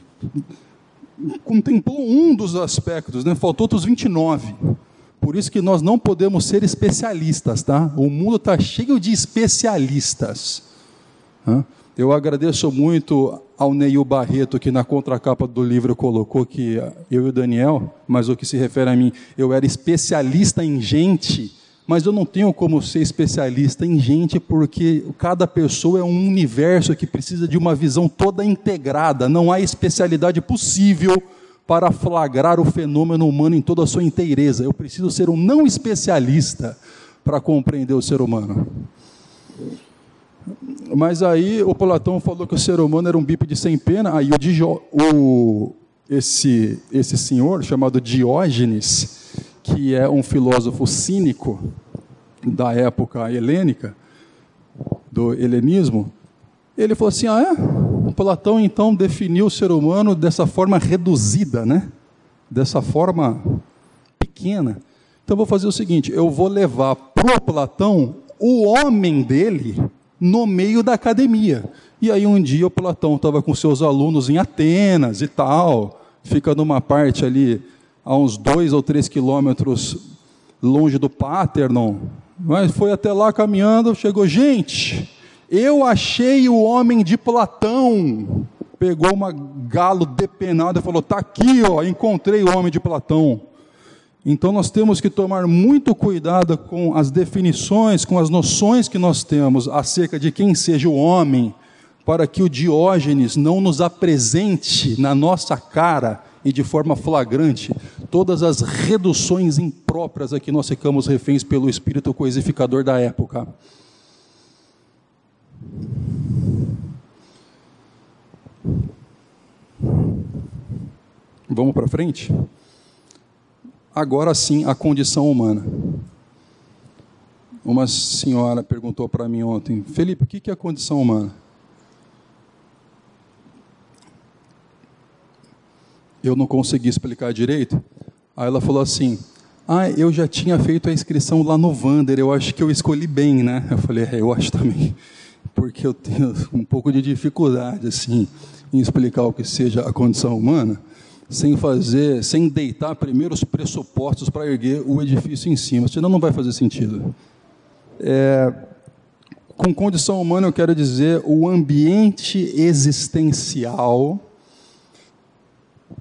contemplou um dos aspectos, né? Faltou outros 29. Por isso que nós não podemos ser especialistas, tá? O mundo está cheio de especialistas. Eu agradeço muito ao Neil Barreto, que na contracapa do livro colocou que eu e o Daniel, mas o que se refere a mim, eu era especialista em gente, mas eu não tenho como ser especialista em gente, porque cada pessoa é um universo que precisa de uma visão toda integrada, não há especialidade possível para flagrar o fenômeno humano em toda a sua inteireza. Eu preciso ser um não especialista para compreender o ser humano. Mas aí o Platão falou que o ser humano era um bípede sem pena, aí o, o, esse, esse senhor, chamado Diógenes, que é um filósofo cínico da época helênica, do helenismo, ele falou assim: ah, é? Platão então definiu o ser humano dessa forma reduzida, né? dessa forma pequena. Então vou fazer o seguinte: eu vou levar para Platão o homem dele no meio da academia. E aí um dia o Platão estava com seus alunos em Atenas e tal, fica numa parte ali a uns dois ou três quilômetros longe do Paternon, mas foi até lá caminhando, chegou, gente, eu achei o homem de Platão. Pegou uma galo depenado e falou: "Tá aqui, ó, encontrei o homem de Platão". Então nós temos que tomar muito cuidado com as definições, com as noções que nós temos acerca de quem seja o homem, para que o Diógenes não nos apresente na nossa cara e de forma flagrante todas as reduções impróprias a que nós ficamos reféns pelo espírito coisificador da época. Vamos para frente? agora sim a condição humana. Uma senhora perguntou para mim ontem, Felipe, o que é a condição humana? Eu não consegui explicar direito. Aí ela falou assim: Ah, eu já tinha feito a inscrição lá no Vander, eu acho que eu escolhi bem, né? Eu falei: É, eu acho também, (laughs) porque eu tenho (laughs) um pouco de dificuldade assim em explicar o que seja a condição humana sem fazer, sem deitar primeiro os pressupostos para erguer o edifício em cima, senão não vai fazer sentido. É, com condição humana eu quero dizer o ambiente existencial,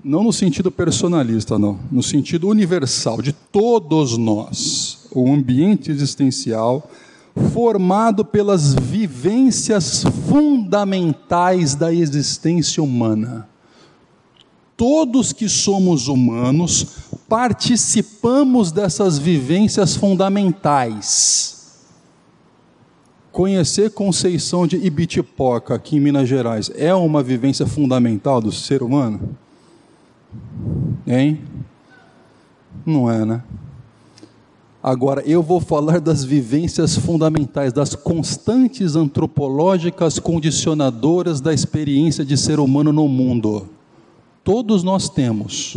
não no sentido personalista, não, no sentido universal, de todos nós, o ambiente existencial formado pelas vivências fundamentais da existência humana todos que somos humanos participamos dessas vivências fundamentais. Conhecer Conceição de Ibitipoca, aqui em Minas Gerais, é uma vivência fundamental do ser humano? Hein? Não é, né? Agora, eu vou falar das vivências fundamentais, das constantes antropológicas condicionadoras da experiência de ser humano no mundo. Todos nós temos.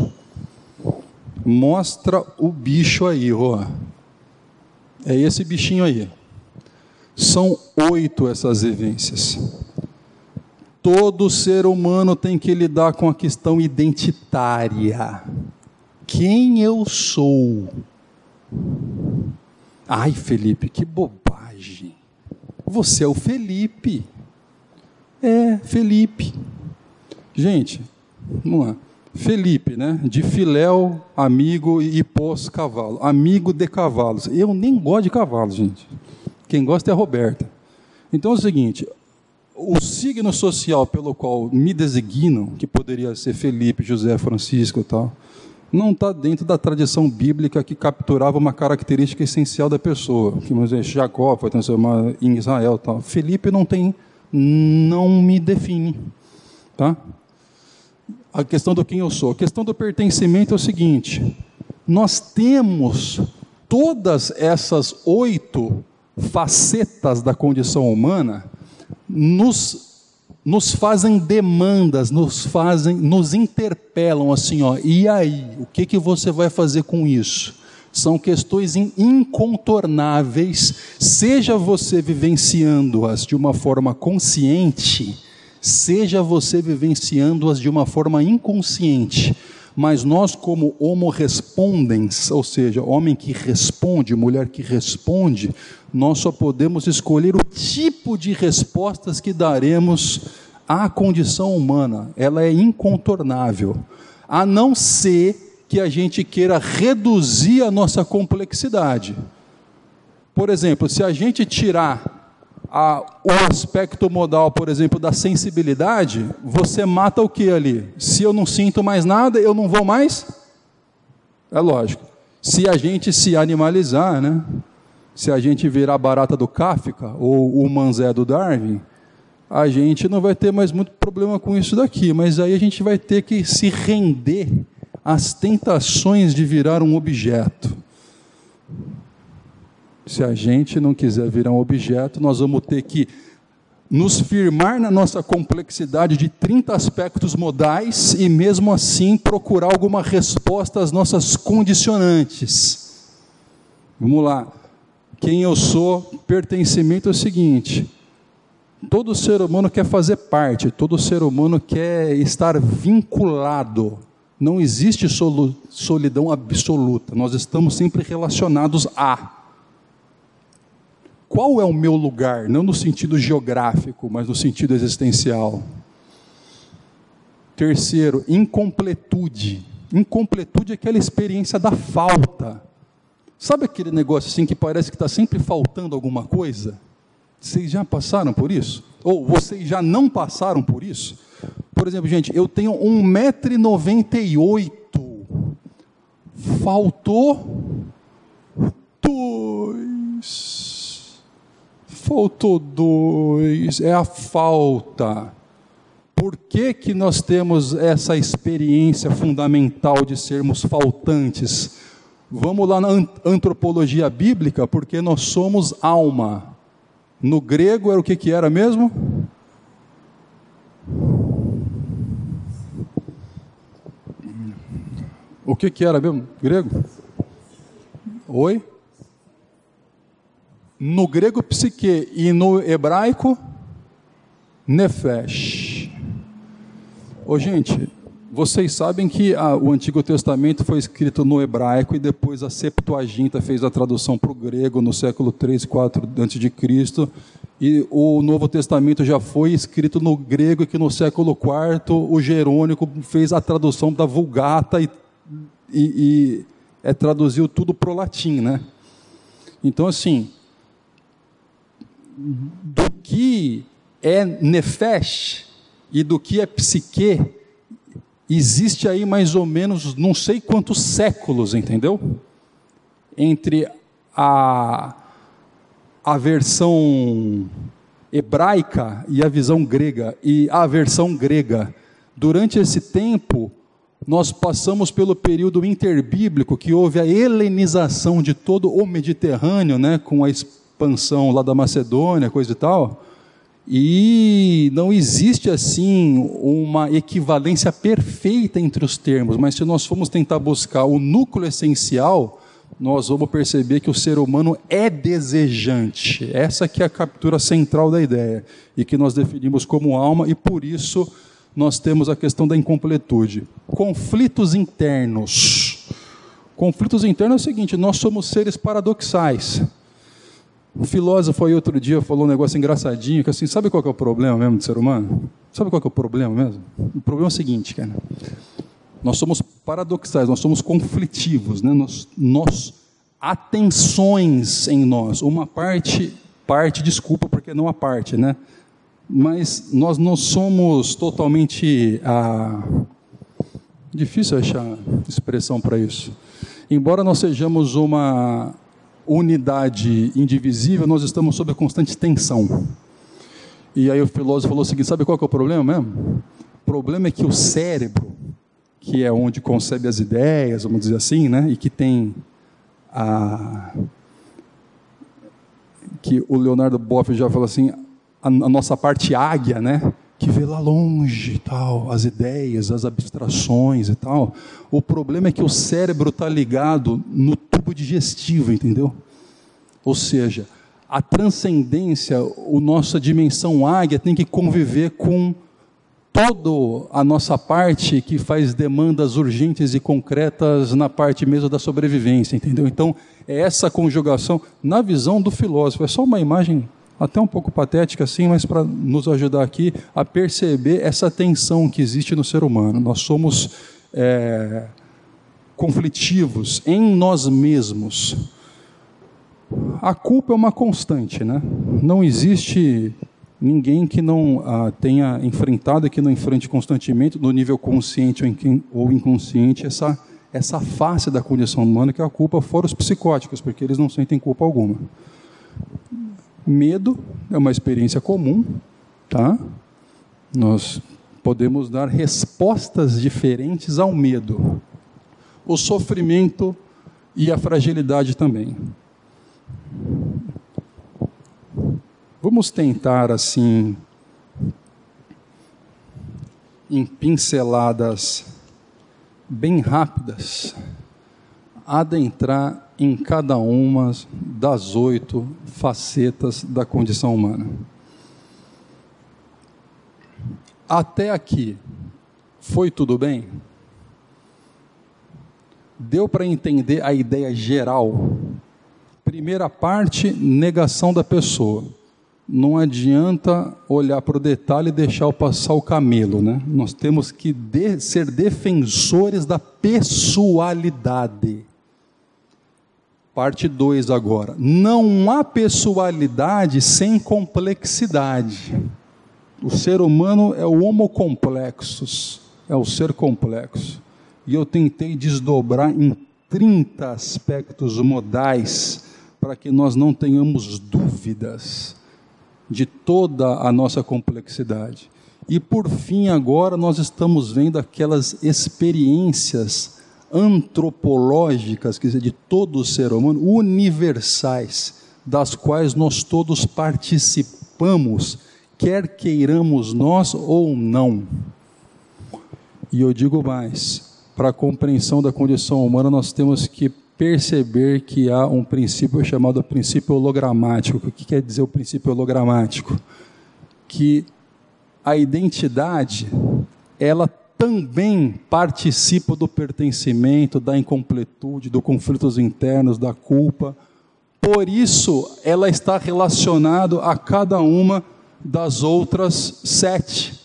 Mostra o bicho aí, ó. É esse bichinho aí. São oito essas vivências. Todo ser humano tem que lidar com a questão identitária. Quem eu sou? Ai, Felipe, que bobagem. Você é o Felipe. É, Felipe. Gente, Vamos lá. Felipe, né? De filéu, amigo e pós cavalo. Amigo de cavalos. Eu nem gosto de cavalos, gente. Quem gosta é a Roberta. Então é o seguinte: o signo social pelo qual me designam, que poderia ser Felipe, José, Francisco e tal, não está dentro da tradição bíblica que capturava uma característica essencial da pessoa. Que Jacó foi transformado em Israel, tal. Felipe não tem, não me define, tá? A questão do quem eu sou, a questão do pertencimento é o seguinte: nós temos todas essas oito facetas da condição humana nos nos fazem demandas, nos fazem, nos interpelam assim, ó, e aí, o que que você vai fazer com isso? São questões incontornáveis, seja você vivenciando-as de uma forma consciente, seja você vivenciando-as de uma forma inconsciente. Mas nós, como homo respondens, ou seja, homem que responde, mulher que responde, nós só podemos escolher o tipo de respostas que daremos à condição humana. Ela é incontornável. A não ser que a gente queira reduzir a nossa complexidade. Por exemplo, se a gente tirar a, o aspecto modal, por exemplo, da sensibilidade, você mata o que ali? Se eu não sinto mais nada, eu não vou mais? É lógico. Se a gente se animalizar, né? se a gente virar barata do Kafka ou o manzé do Darwin, a gente não vai ter mais muito problema com isso daqui, mas aí a gente vai ter que se render às tentações de virar um objeto. Se a gente não quiser virar um objeto, nós vamos ter que nos firmar na nossa complexidade de 30 aspectos modais e, mesmo assim, procurar alguma resposta às nossas condicionantes. Vamos lá quem eu sou, pertencimento é o seguinte: todo ser humano quer fazer parte, todo ser humano quer estar vinculado. Não existe solidão absoluta, nós estamos sempre relacionados a. Qual é o meu lugar? Não no sentido geográfico, mas no sentido existencial. Terceiro, incompletude. Incompletude é aquela experiência da falta. Sabe aquele negócio assim que parece que está sempre faltando alguma coisa? Vocês já passaram por isso? Ou vocês já não passaram por isso? Por exemplo, gente, eu tenho 1,98m. Faltou dois. Faltou dois. É a falta. Por que, que nós temos essa experiência fundamental de sermos faltantes? Vamos lá na antropologia bíblica, porque nós somos alma. No grego era o que, que era mesmo? O que, que era mesmo? Grego? Oi? No grego, psique, e no hebraico, nefesh. Ô, gente, vocês sabem que a, o Antigo Testamento foi escrito no hebraico e depois a Septuaginta fez a tradução para o grego no século 3, 4 a.C. E o Novo Testamento já foi escrito no grego e que no século IV o Jerônico fez a tradução da Vulgata e, e, e é, traduziu tudo para o latim, né? Então, assim, do que é nefesh e do que é psique, existe aí mais ou menos não sei quantos séculos, entendeu? Entre a, a versão hebraica e a visão grega, e a versão grega. Durante esse tempo, nós passamos pelo período interbíblico, que houve a helenização de todo o Mediterrâneo, né, com a expansão lá da Macedônia, coisa e tal. E não existe assim uma equivalência perfeita entre os termos, mas se nós formos tentar buscar o núcleo essencial, nós vamos perceber que o ser humano é desejante. Essa que é a captura central da ideia e que nós definimos como alma e por isso nós temos a questão da incompletude. Conflitos internos. Conflitos internos é o seguinte, nós somos seres paradoxais. Um filósofo aí outro dia falou um negócio engraçadinho, que assim, sabe qual é o problema mesmo do ser humano? Sabe qual é o problema mesmo? O problema é o seguinte, cara. Nós somos paradoxais, nós somos conflitivos, né? Nós, nós há tensões em nós. Uma parte, parte, desculpa, porque não a parte, né? mas nós não somos totalmente. Ah, difícil achar expressão para isso. Embora nós sejamos uma unidade indivisível, nós estamos sob constante tensão. E aí o filósofo falou o seguinte: sabe qual é o problema mesmo? O problema é que o cérebro, que é onde concebe as ideias, vamos dizer assim, né, e que tem a que o Leonardo Boff já falou assim, a, a nossa parte águia, né, que vê lá longe tal, as ideias, as abstrações e tal. O problema é que o cérebro está ligado no tubo digestivo, entendeu? Ou seja, a transcendência, a nossa dimensão águia tem que conviver com toda a nossa parte que faz demandas urgentes e concretas na parte mesmo da sobrevivência, entendeu? Então, é essa conjugação, na visão do filósofo, é só uma imagem até um pouco patética assim, mas para nos ajudar aqui a perceber essa tensão que existe no ser humano. Nós somos é, conflitivos em nós mesmos. A culpa é uma constante, né? Não existe ninguém que não ah, tenha enfrentado e que não enfrente constantemente, no nível consciente ou inconsciente, essa, essa face da condição humana que é a culpa, fora os psicóticos, porque eles não sentem culpa alguma. Medo é uma experiência comum, tá? Nós podemos dar respostas diferentes ao medo. O sofrimento e a fragilidade também. Vamos tentar assim em pinceladas bem rápidas adentrar em cada uma das oito facetas da condição humana. Até aqui, foi tudo bem? Deu para entender a ideia geral? Primeira parte, negação da pessoa. Não adianta olhar para o detalhe e deixar passar o camelo, né? Nós temos que de, ser defensores da pessoalidade. Parte 2 agora. Não há pessoalidade sem complexidade. O ser humano é o homo complexus, é o ser complexo. E eu tentei desdobrar em 30 aspectos modais para que nós não tenhamos dúvidas de toda a nossa complexidade. E por fim, agora nós estamos vendo aquelas experiências antropológicas, quer dizer, de todo ser humano, universais, das quais nós todos participamos, quer queiramos nós ou não. E eu digo mais: para a compreensão da condição humana, nós temos que perceber que há um princípio chamado princípio hologramático. O que quer dizer o princípio hologramático? Que a identidade, ela também participa do pertencimento, da incompletude, dos conflitos internos, da culpa. Por isso, ela está relacionada a cada uma das outras sete.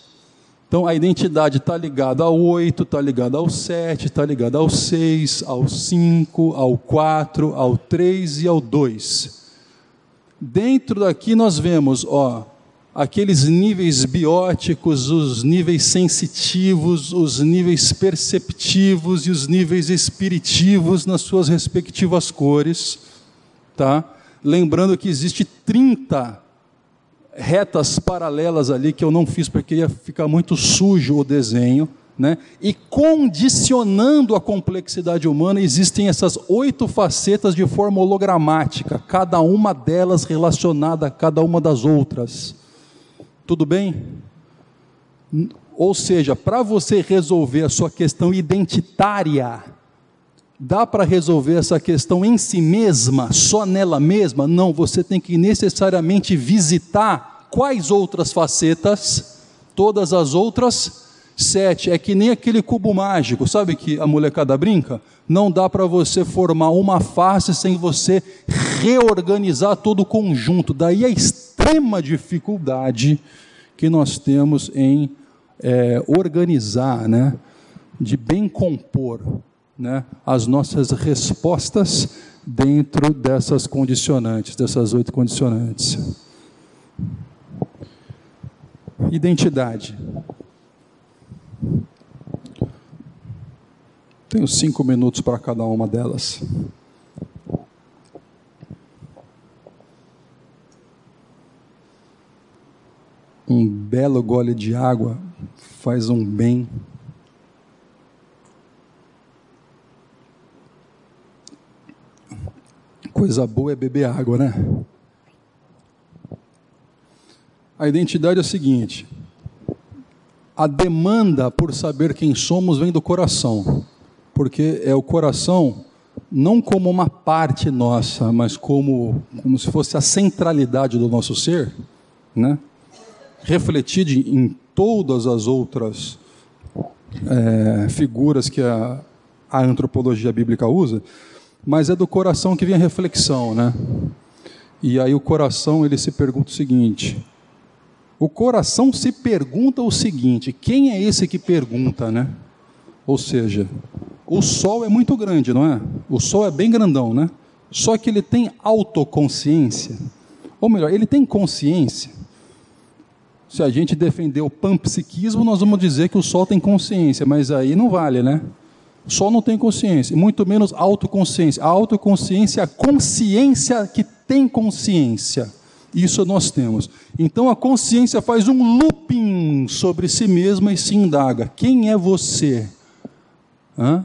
Então, a identidade está ligada ao oito, está ligada ao sete, está ligada ao seis, ao cinco, ao quatro, ao três e ao dois. Dentro daqui nós vemos, ó, aqueles níveis bióticos, os níveis sensitivos, os níveis perceptivos e os níveis espiritivos nas suas respectivas cores, tá? Lembrando que existe 30 retas paralelas ali que eu não fiz porque ia ficar muito sujo o desenho, né? E condicionando a complexidade humana, existem essas oito facetas de forma hologramática, cada uma delas relacionada a cada uma das outras. Tudo bem? Ou seja, para você resolver a sua questão identitária, dá para resolver essa questão em si mesma, só nela mesma? Não, você tem que necessariamente visitar quais outras facetas, todas as outras sete. É que nem aquele cubo mágico, sabe que a molecada brinca? Não dá para você formar uma face sem você reorganizar todo o conjunto. Daí a extrema dificuldade que nós temos em é, organizar, né, de bem compor né, as nossas respostas dentro dessas condicionantes, dessas oito condicionantes. Identidade. Tenho cinco minutos para cada uma delas. Um belo gole de água faz um bem. Coisa boa é beber água, né? A identidade é a seguinte: a demanda por saber quem somos vem do coração, porque é o coração não como uma parte nossa, mas como, como se fosse a centralidade do nosso ser, né? refletida em todas as outras é, figuras que a, a antropologia bíblica usa, mas é do coração que vem a reflexão, né? E aí o coração ele se pergunta o seguinte: o coração se pergunta o seguinte: quem é esse que pergunta, né? Ou seja, o sol é muito grande, não é? O sol é bem grandão, né? Só que ele tem autoconsciência. Ou melhor, ele tem consciência. Se a gente defender o panpsiquismo, nós vamos dizer que o sol tem consciência, mas aí não vale, né? Sol não tem consciência, muito menos autoconsciência. A autoconsciência é a consciência que tem consciência. Isso nós temos. Então a consciência faz um looping sobre si mesma e se indaga: quem é você? Hã?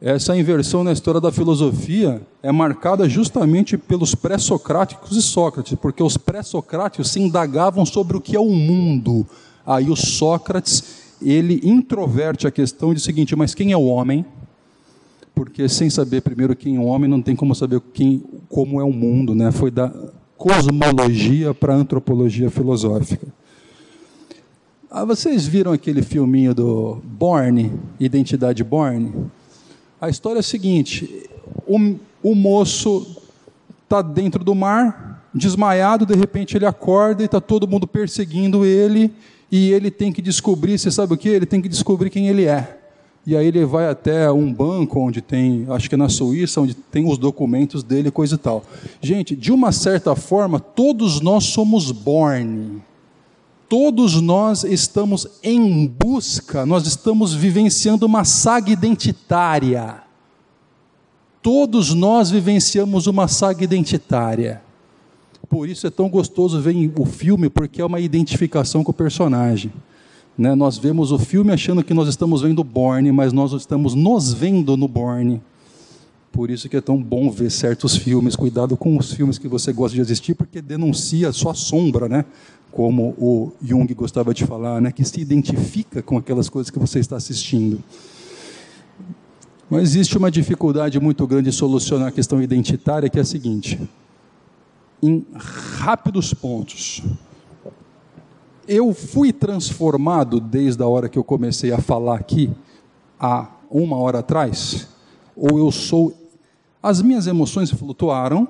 Essa inversão na história da filosofia é marcada justamente pelos pré-socráticos e Sócrates, porque os pré-socráticos se indagavam sobre o que é o mundo. Aí o Sócrates, ele introverte a questão de seguinte, mas quem é o homem? Porque sem saber primeiro quem é o homem, não tem como saber quem, como é o mundo, né? Foi da cosmologia para a antropologia filosófica. Ah, vocês viram aquele filminho do Borne, Identidade Borne? A história é a seguinte: o, o moço está dentro do mar, desmaiado, de repente ele acorda e está todo mundo perseguindo ele, e ele tem que descobrir, você sabe o que? Ele tem que descobrir quem ele é. E aí ele vai até um banco onde tem, acho que é na Suíça, onde tem os documentos dele, coisa e tal. Gente, de uma certa forma, todos nós somos born. Todos nós estamos em busca, nós estamos vivenciando uma saga identitária. Todos nós vivenciamos uma saga identitária. Por isso é tão gostoso ver o filme, porque é uma identificação com o personagem. Né? Nós vemos o filme achando que nós estamos vendo Borne, mas nós estamos nos vendo no Borne. Por isso que é tão bom ver certos filmes. Cuidado com os filmes que você gosta de assistir, porque denuncia sua sombra, né? Como o Jung gostava de falar, né? Que se identifica com aquelas coisas que você está assistindo. Mas existe uma dificuldade muito grande de solucionar a questão identitária, que é a seguinte: em rápidos pontos, eu fui transformado desde a hora que eu comecei a falar aqui, há uma hora atrás? Ou eu sou. As minhas emoções flutuaram,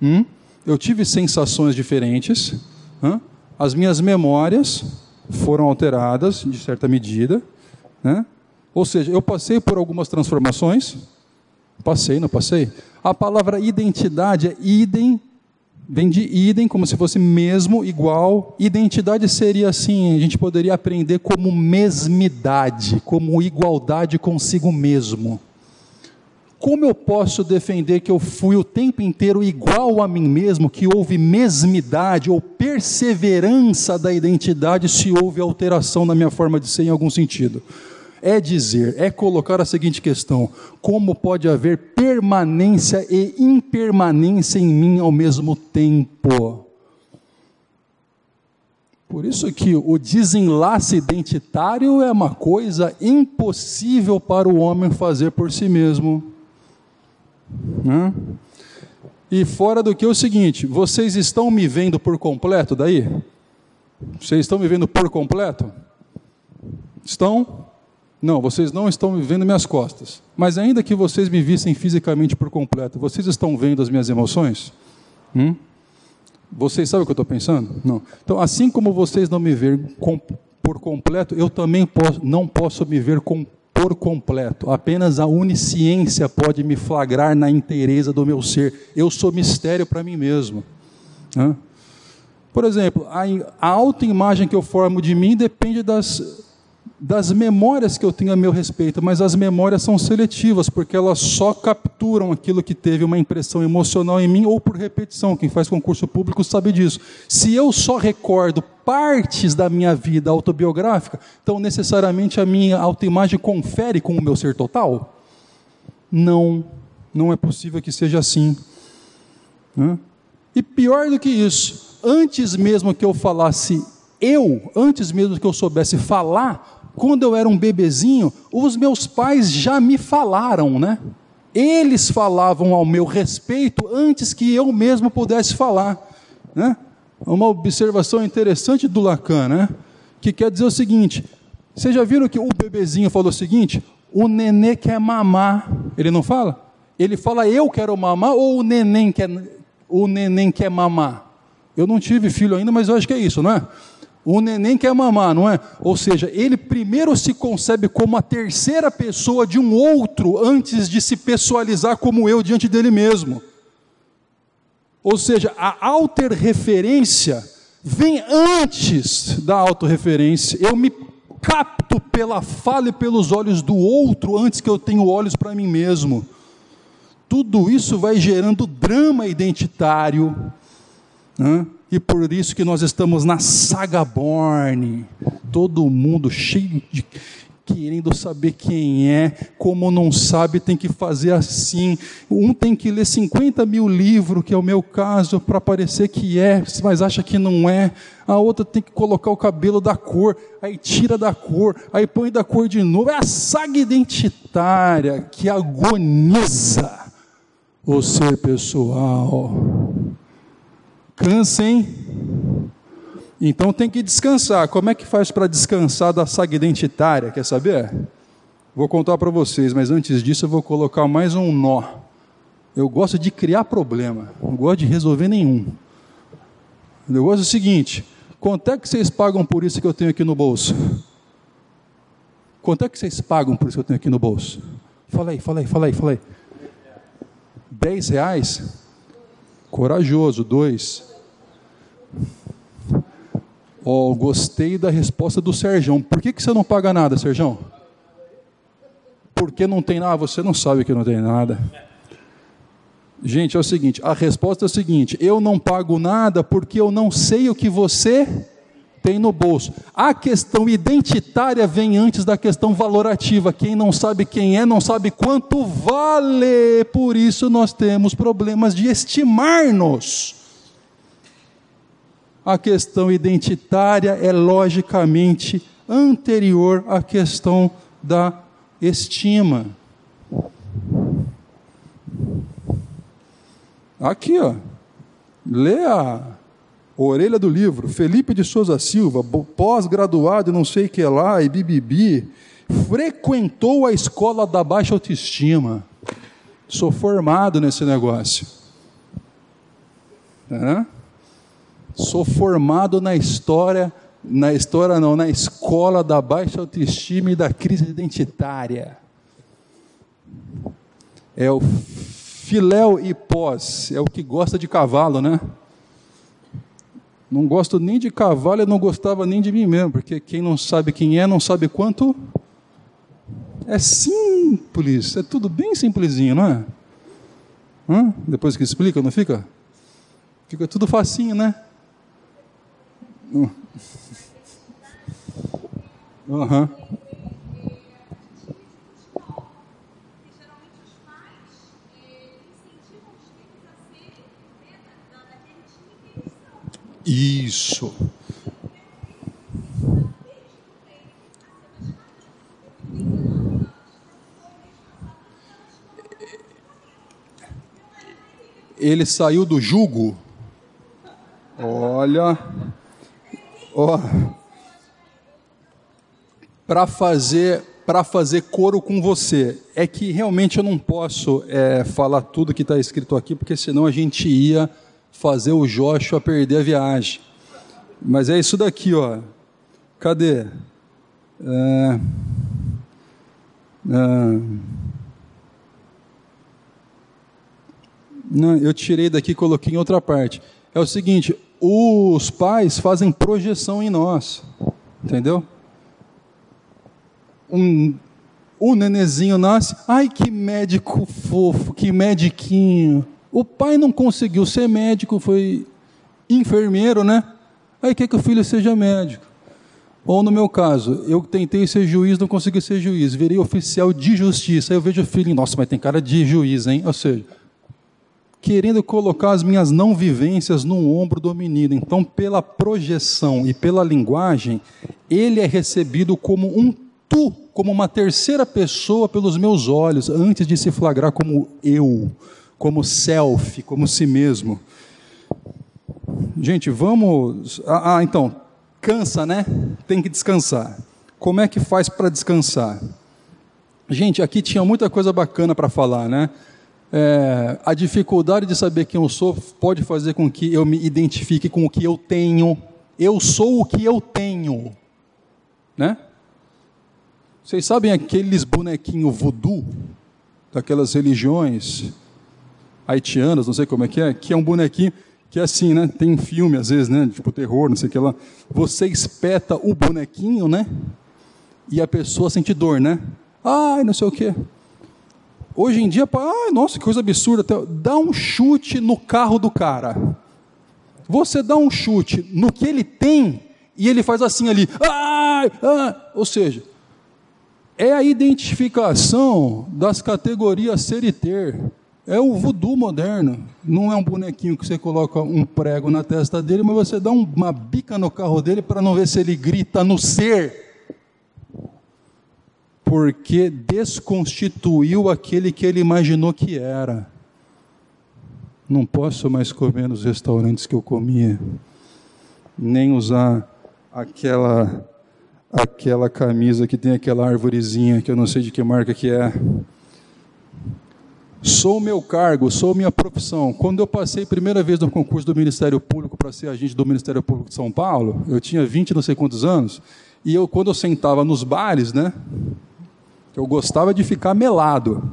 hum? eu tive sensações diferentes, hum? as minhas memórias foram alteradas, de certa medida, né? ou seja, eu passei por algumas transformações. Passei, não passei? A palavra identidade é idem Vem de idem, como se fosse mesmo, igual. Identidade seria assim, a gente poderia aprender como mesmidade, como igualdade consigo mesmo. Como eu posso defender que eu fui o tempo inteiro igual a mim mesmo, que houve mesmidade ou perseverança da identidade se houve alteração na minha forma de ser em algum sentido? É dizer, é colocar a seguinte questão: como pode haver permanência e impermanência em mim ao mesmo tempo? Por isso que o desenlace identitário é uma coisa impossível para o homem fazer por si mesmo. Né? E fora do que é o seguinte, vocês estão me vendo por completo daí? Vocês estão me vendo por completo? Estão? Não, vocês não estão vendo minhas costas. Mas ainda que vocês me vissem fisicamente por completo, vocês estão vendo as minhas emoções? Hum? Vocês sabem o que eu estou pensando? Não. Então, assim como vocês não me veem por completo, eu também posso, não posso me ver com, por completo. Apenas a onisciência pode me flagrar na inteireza do meu ser. Eu sou mistério para mim mesmo. Hã? Por exemplo, a, a autoimagem que eu formo de mim depende das, das memórias que eu tenho a meu respeito, mas as memórias são seletivas, porque elas só capturam aquilo que teve uma impressão emocional em mim ou por repetição. Quem faz concurso público sabe disso. Se eu só recordo partes da minha vida autobiográfica, então necessariamente a minha autoimagem confere com o meu ser total? Não, não é possível que seja assim. E pior do que isso, antes mesmo que eu falasse eu, antes mesmo que eu soubesse falar, quando eu era um bebezinho, os meus pais já me falaram, né? Eles falavam ao meu respeito antes que eu mesmo pudesse falar, né? Uma observação interessante do Lacan, né? Que quer dizer o seguinte: vocês já viram que o bebezinho falou o seguinte? O nenê quer mamar. Ele não fala? Ele fala eu quero mamar ou o neném quer, o neném quer mamar? Eu não tive filho ainda, mas eu acho que é isso, não é? O neném quer mamar, não é? Ou seja, ele primeiro se concebe como a terceira pessoa de um outro antes de se pessoalizar como eu diante dele mesmo. Ou seja, a autorreferência vem antes da autorreferência. Eu me capto pela fala e pelos olhos do outro antes que eu tenha olhos para mim mesmo. Tudo isso vai gerando drama identitário. Né? E por isso que nós estamos na saga Born. Todo mundo cheio de querendo saber quem é, como não sabe, tem que fazer assim. Um tem que ler 50 mil livros, que é o meu caso, para parecer que é, mas acha que não é. A outra tem que colocar o cabelo da cor, aí tira da cor, aí põe da cor de novo. É a saga identitária que agoniza o ser pessoal. Cansem. Então tem que descansar. Como é que faz para descansar da saga identitária? Quer saber? Vou contar para vocês, mas antes disso eu vou colocar mais um nó. Eu gosto de criar problema, não gosto de resolver nenhum. O negócio é o seguinte: quanto é que vocês pagam por isso que eu tenho aqui no bolso? Quanto é que vocês pagam por isso que eu tenho aqui no bolso? Fala aí, fala aí, fala aí, fala aí. Dez reais? Corajoso, dois. Oh, gostei da resposta do Serjão. Por que, que você não paga nada, Serjão? Porque não tem nada, você não sabe que não tem nada. Gente, é o seguinte, a resposta é a seguinte: eu não pago nada porque eu não sei o que você tem no bolso. A questão identitária vem antes da questão valorativa. Quem não sabe quem é, não sabe quanto vale. Por isso nós temos problemas de estimar-nos. A questão identitária é logicamente anterior à questão da estima. Aqui, ó. Lê a orelha do livro. Felipe de Souza Silva, pós-graduado, não sei que lá, e bibibi, frequentou a escola da baixa autoestima. Sou formado nesse negócio. É? Sou formado na história, na história não, na escola da baixa autoestima e da crise identitária. É o filéu e pós, é o que gosta de cavalo, né? Não gosto nem de cavalo, eu não gostava nem de mim mesmo, porque quem não sabe quem é, não sabe quanto. É simples, é tudo bem simplesinho, não é? Hã? Depois que explica, não fica? Fica tudo facinho, né? Uhum. Isso. Ele saiu do jugo. Olha ó, para fazer para fazer coro com você. É que realmente eu não posso é, falar tudo que está escrito aqui, porque senão a gente ia fazer o Joshua perder a viagem. Mas é isso daqui, ó. Cadê? É, é, não, eu tirei daqui e coloquei em outra parte. É o seguinte: os pais fazem projeção em nós, entendeu? Um, o nenezinho nasce, ai que médico fofo, que mediquinho. O pai não conseguiu ser médico, foi enfermeiro, né? Aí quer que o filho seja médico. Ou no meu caso, eu tentei ser juiz, não consegui ser juiz, virei oficial de justiça. Aí eu vejo o filho, nossa, mas tem cara de juiz, hein? Ou seja, querendo colocar as minhas não vivências no ombro do menino. Então, pela projeção e pela linguagem, ele é recebido como um tu, como uma terceira pessoa pelos meus olhos, antes de se flagrar como eu, como self, como si mesmo. Gente, vamos. Ah, ah, então, cansa, né? Tem que descansar. Como é que faz para descansar? Gente, aqui tinha muita coisa bacana para falar, né? É, a dificuldade de saber quem eu sou pode fazer com que eu me identifique com o que eu tenho. Eu sou o que eu tenho, né? Vocês sabem aqueles bonequinhos voodoo daquelas religiões haitianas, não sei como é que é, que é um bonequinho que é assim, né? Tem filme às vezes, né? Tipo terror, não sei o que lá. Você espeta o bonequinho, né? E a pessoa sente dor, né? Ai, não sei o que. Hoje em dia, ai, nossa, que coisa absurda. Dá um chute no carro do cara. Você dá um chute no que ele tem e ele faz assim ali. Ai, ai. Ou seja, é a identificação das categorias ser e ter. É o voodoo moderno. Não é um bonequinho que você coloca um prego na testa dele, mas você dá uma bica no carro dele para não ver se ele grita no ser. Porque desconstituiu aquele que ele imaginou que era. Não posso mais comer nos restaurantes que eu comia, nem usar aquela aquela camisa que tem aquela árvorezinha que eu não sei de que marca que é. Sou meu cargo, sou minha profissão. Quando eu passei primeira vez no concurso do Ministério Público para ser agente do Ministério Público de São Paulo, eu tinha 20 não sei quantos anos, e eu quando eu sentava nos bares, né, eu gostava de ficar melado.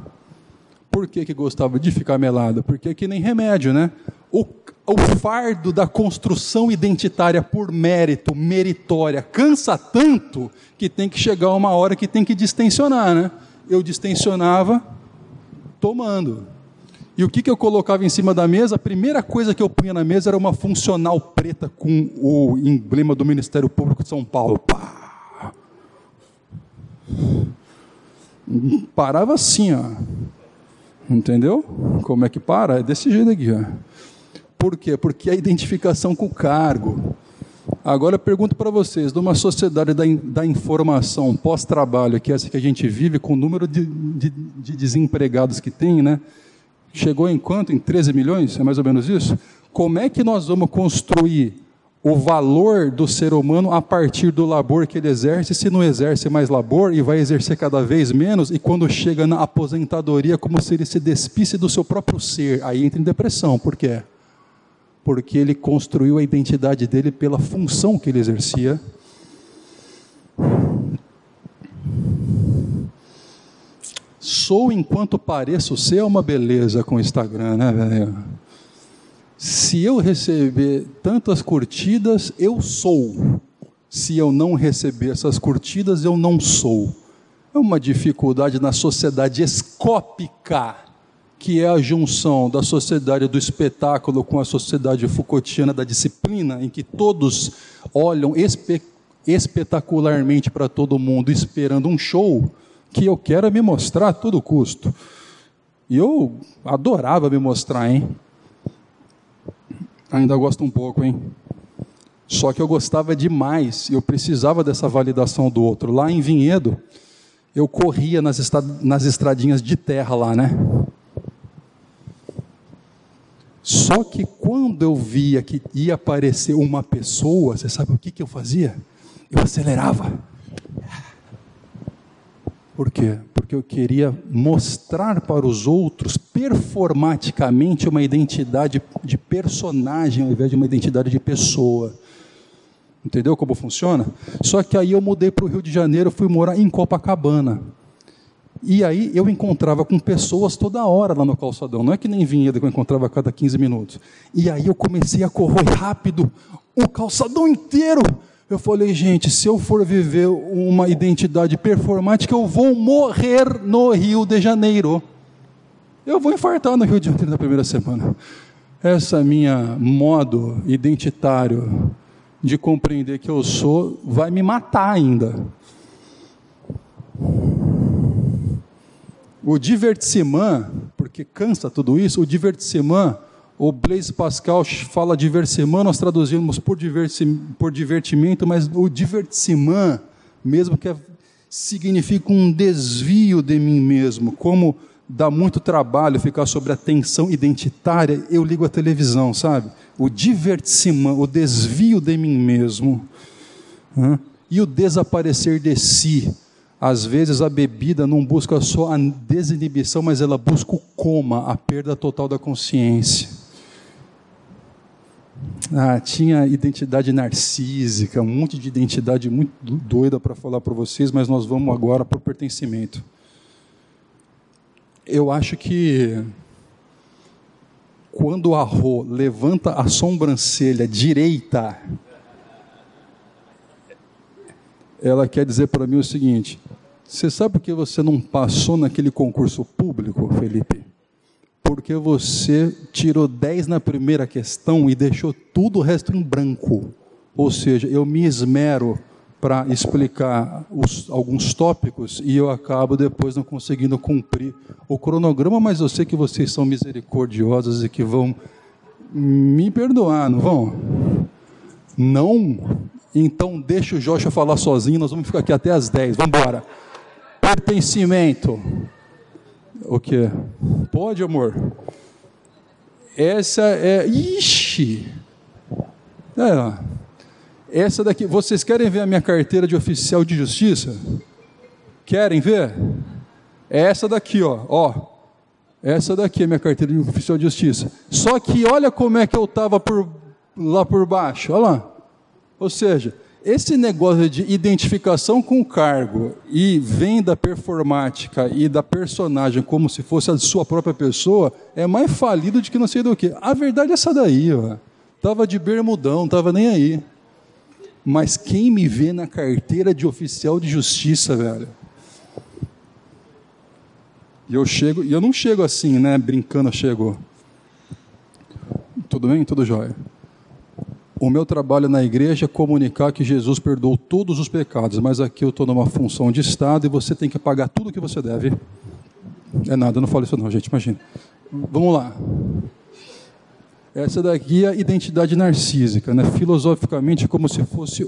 Por que, que gostava de ficar melado? Porque que nem remédio, né? O, o fardo da construção identitária por mérito, meritória, cansa tanto que tem que chegar uma hora que tem que distensionar, né? Eu distensionava tomando. E o que, que eu colocava em cima da mesa? A primeira coisa que eu punha na mesa era uma funcional preta com o emblema do Ministério Público de São Paulo. Pá! Parava assim, ó. Entendeu? Como é que para? É desse jeito aqui, ó. Por quê? Porque é a identificação com o cargo. Agora eu pergunto para vocês, numa sociedade da, da informação pós-trabalho, que é essa que a gente vive, com o número de, de, de, desempregados que tem, né? Chegou em quanto? Em 13 milhões? É mais ou menos isso? Como é que nós vamos construir o valor do ser humano a partir do labor que ele exerce, se não exerce mais labor e vai exercer cada vez menos, e quando chega na aposentadoria, como se ele se despisse do seu próprio ser, aí entra em depressão. Por quê? porque ele construiu a identidade dele pela função que ele exercia. Sou enquanto pareço ser uma beleza com o Instagram, né, velho? Se eu receber tantas curtidas, eu sou. Se eu não receber essas curtidas, eu não sou. É uma dificuldade na sociedade escópica que é a junção da sociedade do espetáculo com a sociedade Foucaultiana da disciplina, em que todos olham espe espetacularmente para todo mundo, esperando um show que eu quero me mostrar a todo custo. E eu adorava me mostrar, hein? Ainda gosto um pouco, hein? Só que eu gostava demais, eu precisava dessa validação do outro. Lá em Vinhedo, eu corria nas, nas estradinhas de terra lá, né? Só que quando eu via que ia aparecer uma pessoa, você sabe o que, que eu fazia? Eu acelerava. Por quê? Porque eu queria mostrar para os outros performaticamente uma identidade de personagem ao invés de uma identidade de pessoa. Entendeu como funciona? Só que aí eu mudei para o Rio de Janeiro, fui morar em Copacabana. E aí eu encontrava com pessoas toda hora lá no calçadão. Não é que nem vinheta que eu encontrava a cada 15 minutos. E aí eu comecei a correr rápido o calçadão inteiro. Eu falei, gente, se eu for viver uma identidade performática, eu vou morrer no Rio de Janeiro. Eu vou infartar no Rio de Janeiro na primeira semana. Essa minha modo identitário de compreender que eu sou vai me matar ainda. O divertissement, porque cansa tudo isso, o divertissement, o Blaise Pascal fala divertissement, nós traduzimos por, por divertimento, mas o divertissement, mesmo que é, significa um desvio de mim mesmo, como dá muito trabalho ficar sobre a tensão identitária, eu ligo a televisão, sabe? O divertissement, o desvio de mim mesmo, né? e o desaparecer de si, às vezes a bebida não busca só a desinibição, mas ela busca o coma, a perda total da consciência. Ah, tinha identidade narcísica, um monte de identidade muito doida para falar para vocês, mas nós vamos agora para o pertencimento. Eu acho que quando a Rô levanta a sobrancelha direita, ela quer dizer para mim o seguinte: você sabe por que você não passou naquele concurso público, Felipe? Porque você tirou 10 na primeira questão e deixou tudo o resto em branco. Ou seja, eu me esmero para explicar os, alguns tópicos e eu acabo depois não conseguindo cumprir o cronograma, mas eu sei que vocês são misericordiosos e que vão me perdoar, não vão? Não então deixa o Joshua falar sozinho, nós vamos ficar aqui até as 10. Vamos embora. Pertencimento. O que? Pode, amor? Essa é. Ixi! É, essa daqui. Vocês querem ver a minha carteira de oficial de justiça? Querem ver? É essa daqui, ó. ó. Essa daqui é minha carteira de oficial de justiça. Só que olha como é que eu estava por, lá por baixo. Olha lá. Ou seja, esse negócio de identificação com o cargo e venda performática e da personagem como se fosse a sua própria pessoa é mais falido do que não sei do que. A verdade é essa daí, ó. Tava de bermudão, tava nem aí. Mas quem me vê na carteira de oficial de justiça, velho? E eu chego, e eu não chego assim, né, brincando, eu chego. Tudo bem? Tudo jóia. O meu trabalho na igreja é comunicar que Jesus perdoou todos os pecados, mas aqui eu estou numa função de Estado e você tem que pagar tudo o que você deve. É nada, eu não falo isso não, gente, imagina. Vamos lá. Essa daqui é a identidade narcísica, né? filosoficamente como se fosse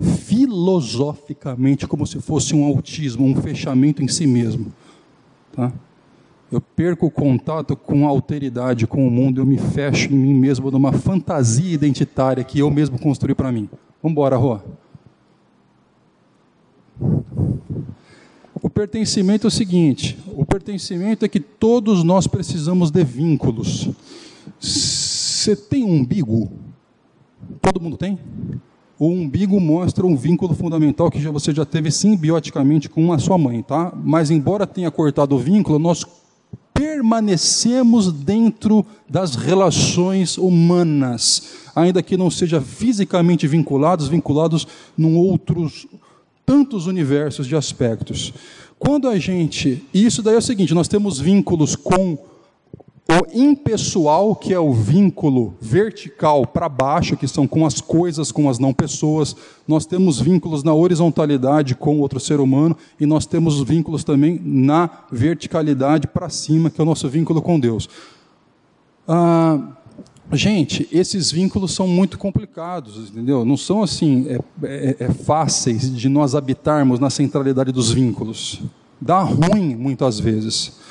filosoficamente como se fosse um autismo, um fechamento em si mesmo. Tá? Eu perco o contato com a alteridade, com o mundo, eu me fecho em mim mesmo numa fantasia identitária que eu mesmo construí para mim. Vamos embora, Rô. O pertencimento é o seguinte: o pertencimento é que todos nós precisamos de vínculos. Você tem um umbigo? Todo mundo tem? O umbigo mostra um vínculo fundamental que você já teve simbioticamente com a sua mãe, tá? Mas embora tenha cortado o vínculo, nós permanecemos dentro das relações humanas, ainda que não seja fisicamente vinculados, vinculados num outros tantos universos de aspectos. Quando a gente, e isso daí é o seguinte, nós temos vínculos com o impessoal, que é o vínculo vertical para baixo, que são com as coisas, com as não pessoas. Nós temos vínculos na horizontalidade com outro ser humano e nós temos vínculos também na verticalidade para cima, que é o nosso vínculo com Deus. Ah, gente, esses vínculos são muito complicados, entendeu? Não são assim é, é, é fáceis de nós habitarmos na centralidade dos vínculos. Dá ruim muitas vezes.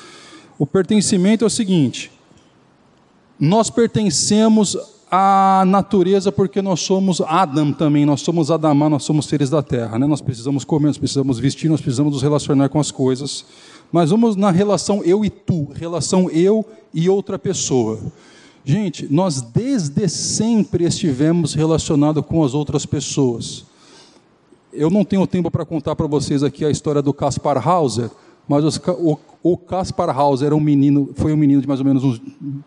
O pertencimento é o seguinte: nós pertencemos à natureza porque nós somos Adam também, nós somos Adamá, nós somos seres da terra. Né? Nós precisamos comer, nós precisamos vestir, nós precisamos nos relacionar com as coisas. Mas vamos na relação eu e tu, relação eu e outra pessoa. Gente, nós desde sempre estivemos relacionados com as outras pessoas. Eu não tenho tempo para contar para vocês aqui a história do Caspar Hauser, Mas os, o, o Kaspar Hauser era um menino, foi um menino de mais ou menos uns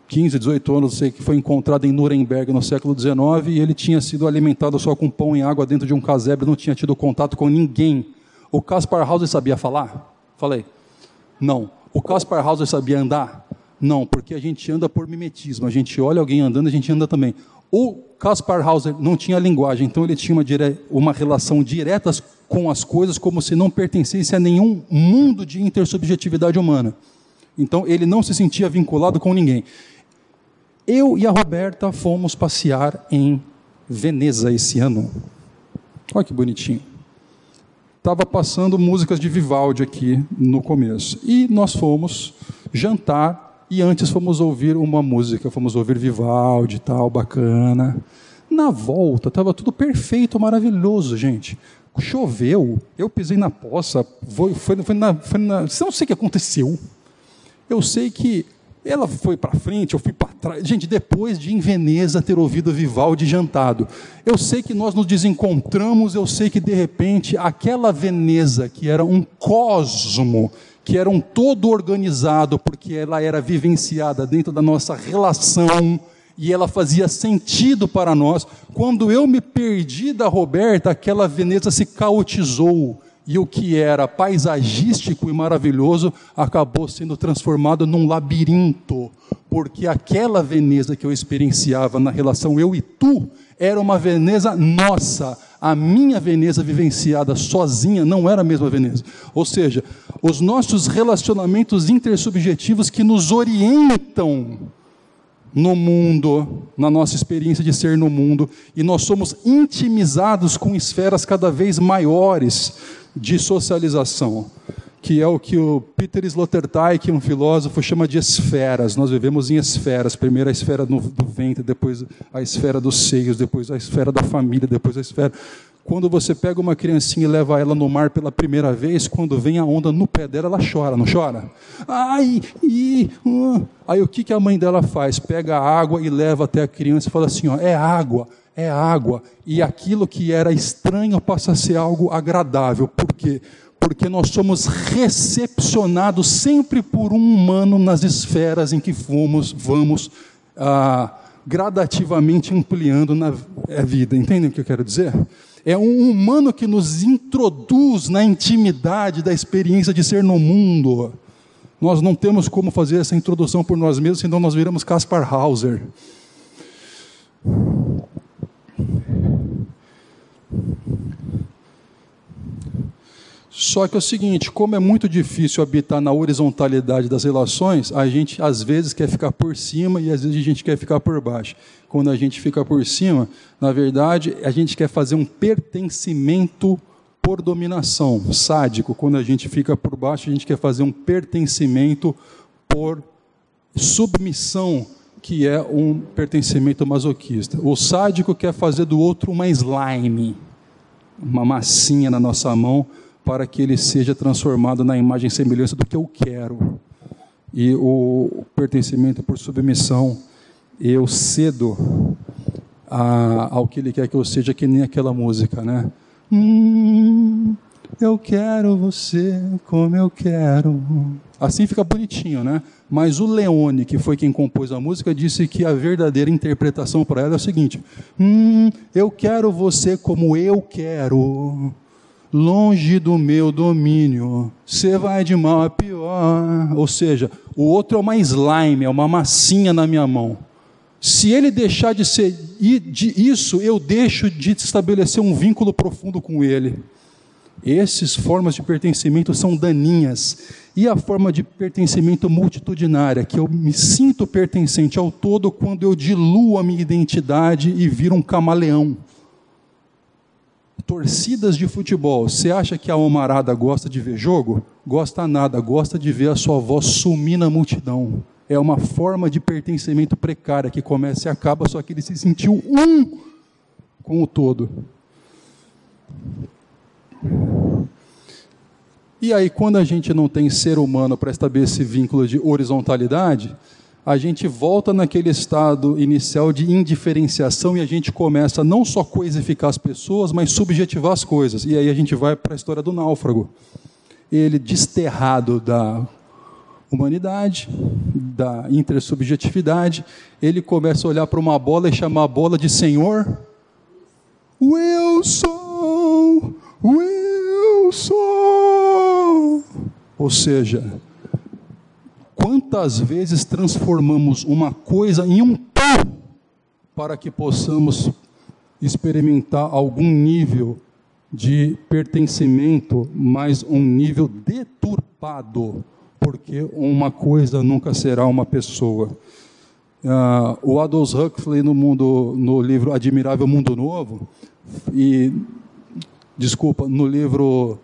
15, 18 anos, sei que foi encontrado em Nuremberg no século XIX e ele tinha sido alimentado só com pão e água dentro de um casebre, não tinha tido contato com ninguém. O Kaspar Hauser sabia falar? Falei. Não. O Kaspar Hauser sabia andar? Não, porque a gente anda por mimetismo. A gente olha alguém andando, a gente anda também. O Kaspar Hauser não tinha linguagem, então ele tinha uma, dire... uma relação direta com as coisas como se não pertencesse a nenhum mundo de intersubjetividade humana. Então ele não se sentia vinculado com ninguém. Eu e a Roberta fomos passear em Veneza esse ano. Olha que bonitinho. Estava passando músicas de Vivaldi aqui no começo. E nós fomos jantar e antes fomos ouvir uma música, fomos ouvir Vivaldi e tal, bacana. Na volta, estava tudo perfeito, maravilhoso, gente. Choveu, eu pisei na poça, foi, foi, foi na, foi na. Não sei o que aconteceu. Eu sei que ela foi para frente, eu fui para trás. Gente, depois de em Veneza ter ouvido Vivaldi jantado, eu sei que nós nos desencontramos, eu sei que de repente aquela Veneza, que era um cosmo que era um todo organizado, porque ela era vivenciada dentro da nossa relação e ela fazia sentido para nós. Quando eu me perdi da Roberta, aquela Veneza se caotizou e o que era paisagístico e maravilhoso acabou sendo transformado num labirinto, porque aquela Veneza que eu experienciava na relação eu e tu era uma Veneza nossa, a minha Veneza vivenciada sozinha não era a mesma Veneza. Ou seja, os nossos relacionamentos intersubjetivos que nos orientam no mundo, na nossa experiência de ser no mundo, e nós somos intimizados com esferas cada vez maiores de socialização que é o que o Peter Sloterdijk, um filósofo, chama de esferas. Nós vivemos em esferas. Primeiro a esfera do ventre, depois a esfera dos seios, depois a esfera da família, depois a esfera. Quando você pega uma criancinha e leva ela no mar pela primeira vez, quando vem a onda no pé dela, ela chora, não chora? Ai, e, uh. Aí o que, que a mãe dela faz? Pega a água e leva até a criança e fala assim: ó, é água, é água. E aquilo que era estranho passa a ser algo agradável. Por quê? porque nós somos recepcionados sempre por um humano nas esferas em que fomos, vamos ah, gradativamente ampliando na é, vida. Entendem o que eu quero dizer? É um humano que nos introduz na intimidade da experiência de ser no mundo. Nós não temos como fazer essa introdução por nós mesmos, senão nós viramos Caspar Hauser. Só que é o seguinte, como é muito difícil habitar na horizontalidade das relações, a gente às vezes quer ficar por cima e às vezes a gente quer ficar por baixo. Quando a gente fica por cima, na verdade, a gente quer fazer um pertencimento por dominação, sádico. Quando a gente fica por baixo, a gente quer fazer um pertencimento por submissão, que é um pertencimento masoquista. O sádico quer fazer do outro uma slime, uma massinha na nossa mão para que ele seja transformado na imagem e semelhança do que eu quero. E o pertencimento por submissão, eu cedo a, ao que ele quer que eu seja, que nem aquela música, né? Hum, eu quero você como eu quero. Assim fica bonitinho, né? Mas o Leone, que foi quem compôs a música, disse que a verdadeira interpretação para ela é o seguinte: Hum, eu quero você como eu quero longe do meu domínio, você vai de mal a pior. Ou seja, o outro é uma slime, é uma massinha na minha mão. Se ele deixar de ser de isso, eu deixo de estabelecer um vínculo profundo com ele. Essas formas de pertencimento são daninhas. E a forma de pertencimento multitudinária, que eu me sinto pertencente ao todo quando eu diluo a minha identidade e viro um camaleão torcidas de futebol, você acha que a Omarada gosta de ver jogo? Gosta nada, gosta de ver a sua voz sumir na multidão. É uma forma de pertencimento precária que começa e acaba, só que ele se sentiu um com o todo. E aí, quando a gente não tem ser humano para estabelecer esse vínculo de horizontalidade, a gente volta naquele estado inicial de indiferenciação e a gente começa não só coisificar as pessoas, mas subjetivar as coisas. E aí a gente vai para a história do náufrago. ele desterrado da humanidade, da intersubjetividade, ele começa a olhar para uma bola e chamar a bola de Senhor. Wilson, Wilson. Ou seja, quantas vezes transformamos uma coisa em um pão para que possamos experimentar algum nível de pertencimento, mas um nível deturpado, porque uma coisa nunca será uma pessoa. Uh, o Aldous Huxley no mundo, no livro Admirável Mundo Novo e desculpa, no livro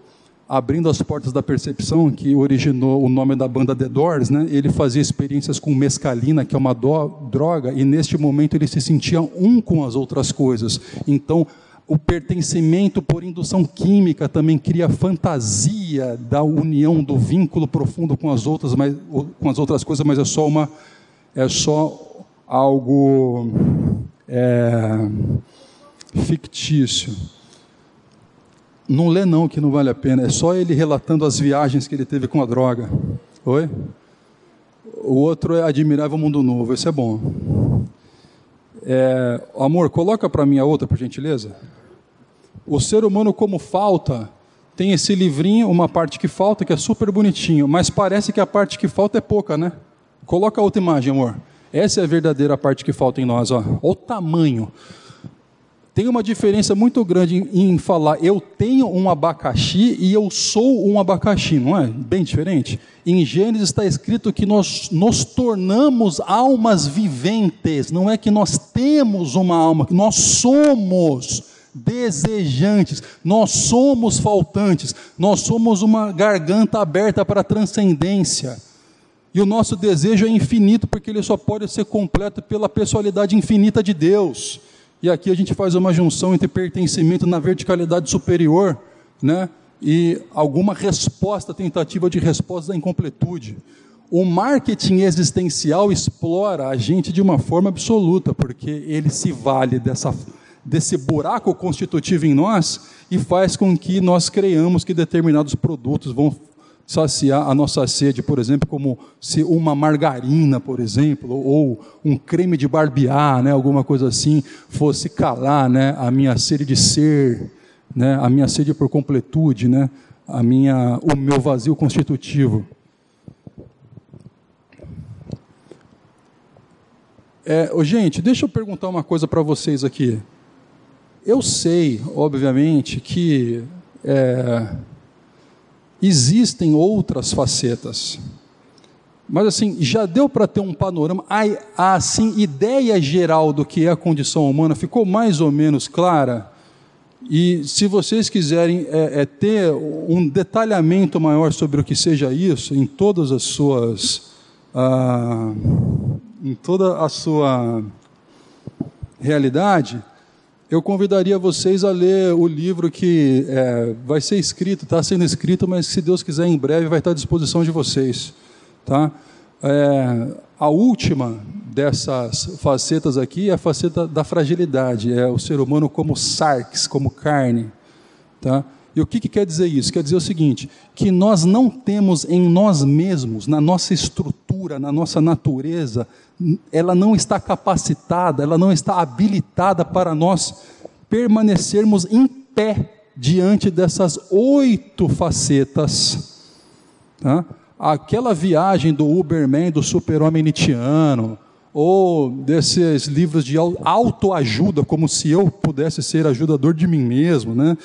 Abrindo as Portas da Percepção, que originou o nome da banda The Doors, né? ele fazia experiências com mescalina, que é uma droga, e neste momento ele se sentia um com as outras coisas. Então, o pertencimento por indução química também cria fantasia da união, do vínculo profundo com as outras, mas, com as outras coisas, mas é só uma, é só algo é, fictício. Não lê não, que não vale a pena. É só ele relatando as viagens que ele teve com a droga. Oi? O outro é Admirável Mundo Novo. Esse é bom. É, amor, coloca para mim a outra, por gentileza. O ser humano como falta tem esse livrinho, uma parte que falta, que é super bonitinho, mas parece que a parte que falta é pouca, né? Coloca outra imagem, amor. Essa é a verdadeira parte que falta em nós. Ó. Olha o tamanho. Tem uma diferença muito grande em, falar eu tenho um abacaxi e eu sou um abacaxi, não é? Bem diferente. Em Gênesis está escrito que nós nos tornamos almas viventes, não é que nós temos uma alma, nós somos desejantes, nós somos faltantes, nós somos uma garganta aberta para a transcendência. E o nosso desejo é infinito, porque ele só pode ser completo pela pessoalidade infinita de Deus. E aqui a gente faz uma junção entre pertencimento na verticalidade superior, né? E alguma resposta, tentativa de resposta da incompletude. O marketing existencial explora a gente de uma forma absoluta, porque ele se vale dessa, desse buraco constitutivo em nós e faz com que nós creiamos que determinados produtos vão saciar a nossa sede, por exemplo, como se uma margarina, por exemplo, ou um creme de barbear, né, alguma coisa assim, fosse calar, né, a minha sede de ser, né, a minha sede por completude, né, a minha, o meu vazio constitutivo. É, gente, deixa eu perguntar uma coisa para vocês aqui. Eu sei, obviamente, que é, existem outras facetas. Mas assim, já deu para ter um panorama, a, assim, ideia geral do que é a condição humana ficou mais ou menos clara. E se vocês quiserem é, é, ter um detalhamento maior sobre o que seja isso, em todas as suas, ah, em toda a sua realidade, eu convidaria vocês a ler o livro que é, vai ser escrito, está sendo escrito, mas se Deus quiser, em breve vai estar à disposição de vocês. Tá? É, a última dessas facetas aqui é a faceta da fragilidade, é o ser humano como sarx, como carne. Tá? E o que, que, quer dizer isso? Quer dizer o seguinte: que nós não temos em nós mesmos, na nossa estrutura, na nossa natureza, ela não está capacitada, ela não está habilitada para nós permanecermos em pé diante dessas oito facetas. Tá? Aquela viagem do Uberman, do super-homem Nietzscheano, ou desses livros de autoajuda, como se eu pudesse ser ajudador de mim mesmo, né?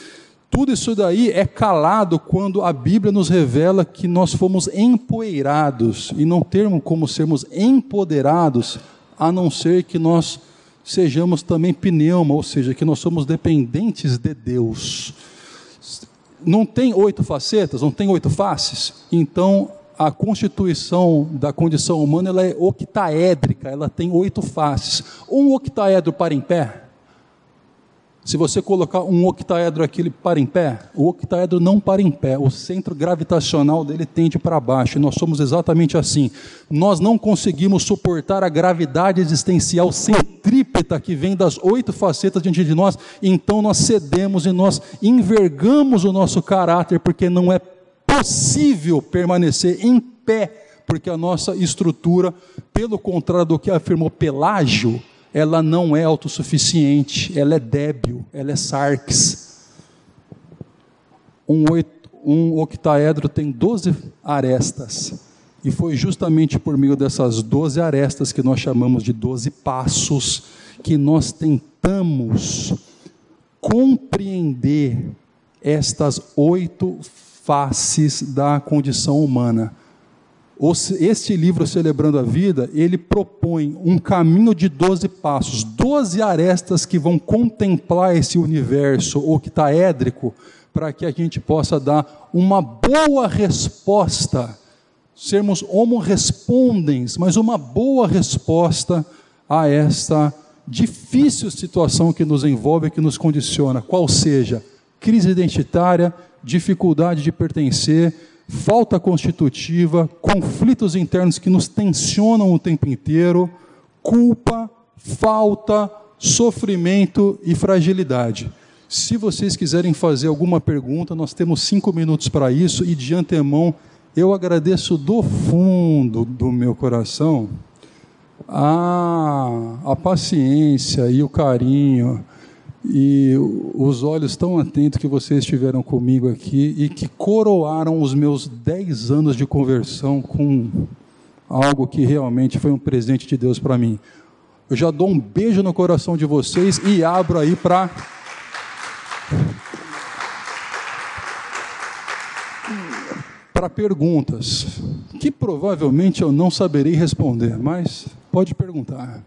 Tudo isso daí é calado quando a Bíblia nos revela que nós fomos empoeirados e não temos como sermos empoderados a não ser que nós sejamos também pneuma, ou seja, que nós somos dependentes de Deus. Não tem oito facetas, não tem oito faces, então a constituição da condição humana ela é octaédrica, ela tem oito faces. Um octaedro para em pé, se você colocar um octaedro aqui, ele para em pé? O octaedro não para em pé, o centro gravitacional dele tende para baixo, e nós somos exatamente assim. Nós não conseguimos suportar a gravidade existencial centrípeta que vem das oito facetas diante de nós, então nós cedemos e nós envergamos o nosso caráter, porque não é impossível permanecer em pé, porque a nossa estrutura, pelo contrário do que afirmou Pelágio, ela não é autossuficiente, ela é débil, ela é sarx. Um, um octaedro tem 12 arestas. E foi justamente por meio dessas 12 arestas que nós chamamos de 12 passos que nós tentamos compreender estas oito faces da condição humana. Este livro, Celebrando a Vida, ele propõe um caminho de 12 passos, 12 arestas que vão contemplar esse universo octaédrico, para que a gente possa dar uma boa resposta, sermos homo respondens, mas uma boa resposta a esta difícil situação que nos envolve, que nos condiciona, qual seja? Crise identitária, dificuldade de pertencer, falta constitutiva, conflitos internos que nos tensionam o tempo inteiro, culpa, falta, sofrimento e fragilidade. Se vocês quiserem fazer alguma pergunta, nós temos cinco minutos para isso e de antemão eu agradeço do fundo do meu coração a, a paciência e o carinho e os olhos tão atentos que vocês tiveram comigo aqui e que coroaram os meus dez anos de conversão com algo que realmente foi um presente de Deus para mim. Eu já dou um beijo no coração de vocês e abro aí para para perguntas que provavelmente eu não saberei responder, mas pode perguntar.